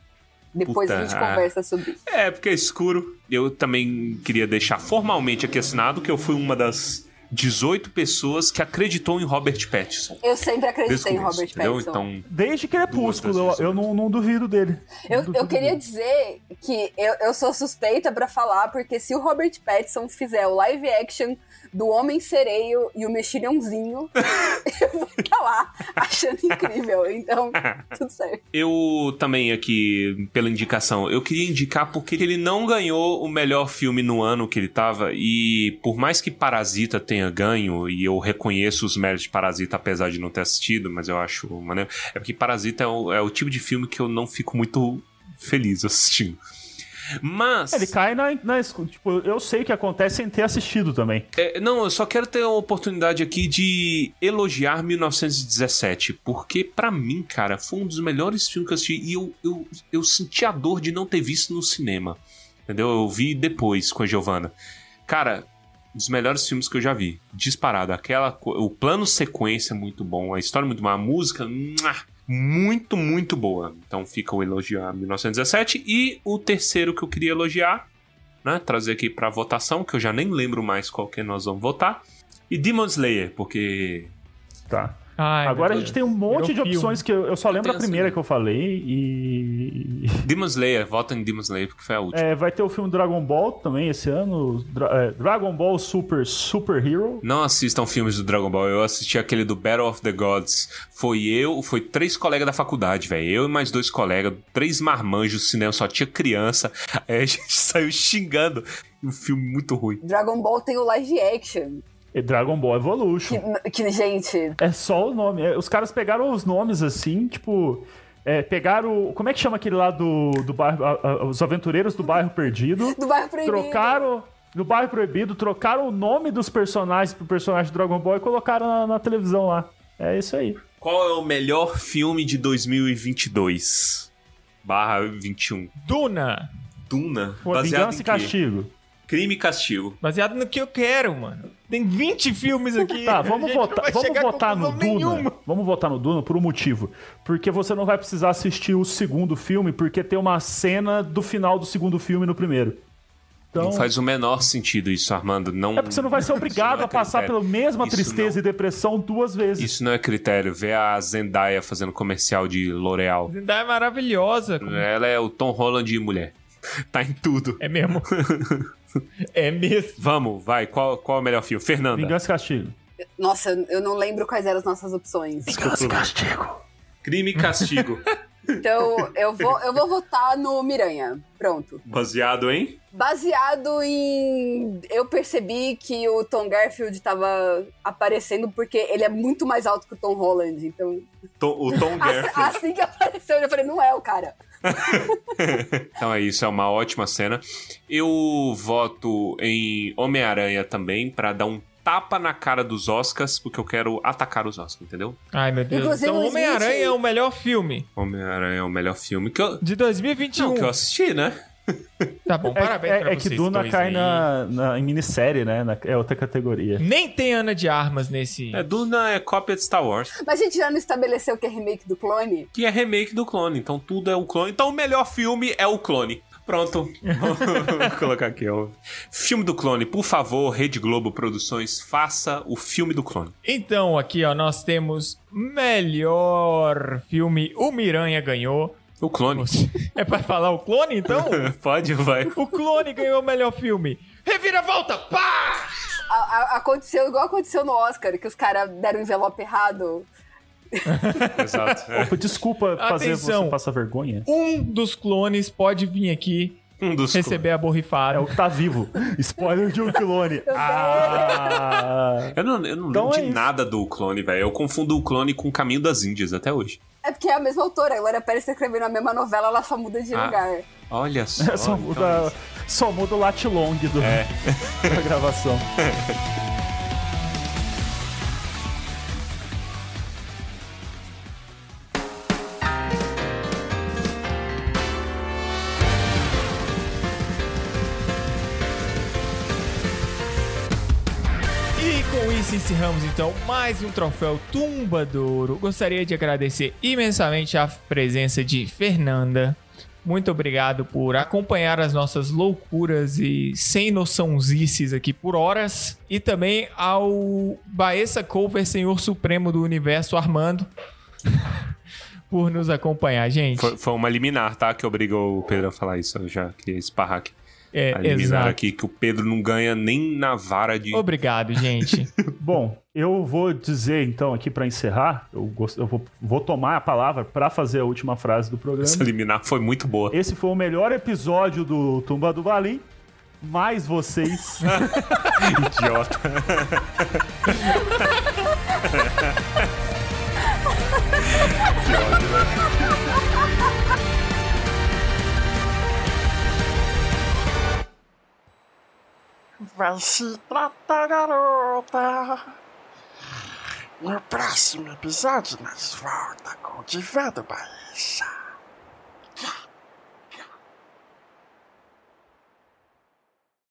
Depois a Puta, gente ah. conversa sobre isso. É, porque é escuro. Eu também queria deixar formalmente aqui assinado que eu fui uma das 18 pessoas que acreditou em Robert Pattinson. Eu sempre acreditei em Robert entendeu? Pattinson. Então, Desde Crepúsculo, das eu, eu não, não duvido dele. Eu, Não duvido eu queria dele. dizer que eu, eu sou suspeita pra falar, porque se o Robert Pattinson fizer o live action do Homem Sereio e o Mexilhãozinho, *laughs* eu vou ficar lá achando incrível. Então, tudo certo. Eu também aqui, pela indicação, eu queria indicar porque ele não ganhou o melhor filme no ano que ele tava, e por mais que Parasita tenha ganho, e eu reconheço os méritos de Parasita, apesar de não ter assistido, mas eu acho maneiro, é porque Parasita é o, é o tipo de filme que eu não fico muito feliz assistindo. Mas. Ele cai na, na Tipo, eu sei o que acontece sem ter assistido também. É, não, eu só quero ter a oportunidade aqui de elogiar 1917, porque pra mim, cara, foi um dos melhores filmes que eu assisti e eu, eu, eu senti a dor de não ter visto no cinema. Entendeu? Eu vi depois com a Giovanna. Cara, um dos melhores filmes que eu já vi. Disparado. Aquela, o plano sequência é muito bom, a história é muito boa, a música, muito, muito boa. Então fica o elogio a 1917. E o terceiro que eu queria elogiar né, trazer aqui pra votação, que eu já nem lembro mais qual que nós vamos votar. E Demon Slayer, porque Tá. Ai, Agora a gente tem um monte Virou de opções que eu, eu só lembro tenho a primeira assim. que eu falei e. Demon Slayer, vota em Demon Slayer porque foi a *laughs* última. É, vai ter o filme Dragon Ball também esse ano. Dra- é, Dragon Ball Super Super Hero. Não assistam filmes do Dragon Ball, eu assisti aquele do Battle of the Gods. Foi eu, foi três colegas da faculdade, velho. Eu e mais dois colegas, três marmanjos, o cinema só tinha criança. Aí a gente *laughs* saiu xingando. Um filme muito ruim. Dragon Ball tem o live action. E Dragon Ball Evolution. Que, que, gente, É só o nome. É, Os caras pegaram os nomes assim, tipo. é, pegaram. Como é que chama aquele lá do, do bairro. a- a- os Aventureiros do Bairro Perdido. do bairro proibido. trocaram. No Bairro Proibido, trocaram o nome dos personagens pro personagem do Dragon Ball e colocaram na, na televisão lá. É isso aí. Qual é o melhor filme de 2022? Barra 21. Duna. Duna? Pô, baseado Vingança em e quê? Castigo. Crime e Castigo. Baseado no que eu quero, mano. Tem 20 filmes aqui. Tá, vamos votar, vamos votar no Duna. nenhuma. Vamos votar no Duna por um motivo. Porque você não vai precisar assistir o segundo filme, porque tem uma cena do final do segundo filme no primeiro. Então, Não faz o menor sentido isso, Armando. Não, é porque você não vai ser obrigado *laughs* Isso não é a passar pela mesma Isso tristeza não. e depressão duas vezes. Isso não é critério. Vê a Zendaya fazendo comercial de L'Oreal. Zendaya é maravilhosa. como- Ela é o Tom Holland de mulher. *laughs* Tá em tudo. É mesmo. *laughs* é mesmo. Vamos, vai. Qual, qual é o melhor filme? Fernanda. Vingança e Castigo. Nossa, eu não lembro quais eram as nossas opções. Vingança e Castigo. Crime e Castigo. Então, eu vou, eu vou votar no Miranha. Pronto. Baseado em? Baseado em. Eu percebi que o Tom Garfield tava aparecendo porque ele é muito mais alto que o Tom Holland. Então, Tom- o Tom assim, Garfield. assim que apareceu, eu já falei, não é o cara. *laughs* Então é isso, é uma ótima cena. Eu voto em Homem-Aranha também, pra dar um tapa na cara dos Oscars, porque eu quero atacar os Oscars, entendeu? Ai, meu Deus. Inclusive, então, Homem-Aranha é o melhor filme Homem-Aranha é o melhor filme que eu, de 2021. não, que eu assisti, né? Tá, bom, É, parabéns é- pra é que vocês Duna dois cai na, na- em minissérie, né? Na- é outra categoria. Nem tem Ana de Armas nesse... É, Duna é cópia de Star Wars, Mas a gente já não estabeleceu que é remake do clone? que é remake do clone, então tudo é o clone. Então o melhor filme é o clone. Pronto. *laughs* Vou colocar aqui, ó. Filme do clone, por favor, Rede Globo Produções, faça o filme do clone. Então, aqui, ó, nós temos melhor filme. O Miranha ganhou. O clone. É pra falar o clone, então? *laughs* Pode, vai. o clone ganhou o melhor filme. Reviravolta! Pá! A- a- aconteceu igual aconteceu no Oscar, que os caras deram o envelope errado. *laughs* Exato. É. Opa, Desculpa fazer Atenção. você passar vergonha. Um dos clones pode vir aqui *laughs* Um dos receber a É borrifada. o *laughs* que tá vivo. Spoiler de um clone. *laughs* Ah! Eu não, eu não Então lembro é de isso. nada do clone, velho. Eu confundo o clone com o Caminho das Índias até hoje. É porque é a mesma autora. A Glória Pérez tá escrevendo a mesma novela, ela só muda de Ah. lugar. Olha só. só, então muda, só muda o lat long do, É. da gravação. Isso encerramos então mais um troféu Tumba do Ouro. Gostaria de agradecer imensamente a presença de Fernanda. Muito obrigado por acompanhar as nossas loucuras e sem noçãozices aqui por horas. E também ao Baessa Cover, Senhor Supremo do Universo, Armando, *laughs* por nos acompanhar, gente. Foi, foi uma liminar, tá? Que obrigou o Pedro a falar isso. Eu já queria esparrar aqui. É, a liminar exato. aqui que o Pedro não ganha nem na vara de. Obrigado, gente. *laughs* Bom, eu vou dizer então aqui pra encerrar, eu, gost- eu vou, vou tomar a palavra pra fazer a última frase do programa. Essa liminar foi muito boa. Esse foi o melhor episódio do Tumba do Balim. Mais vocês. *laughs* Idiota. *laughs* Vai se tratar, garota. No próximo episódio, nós volta com o Divã do.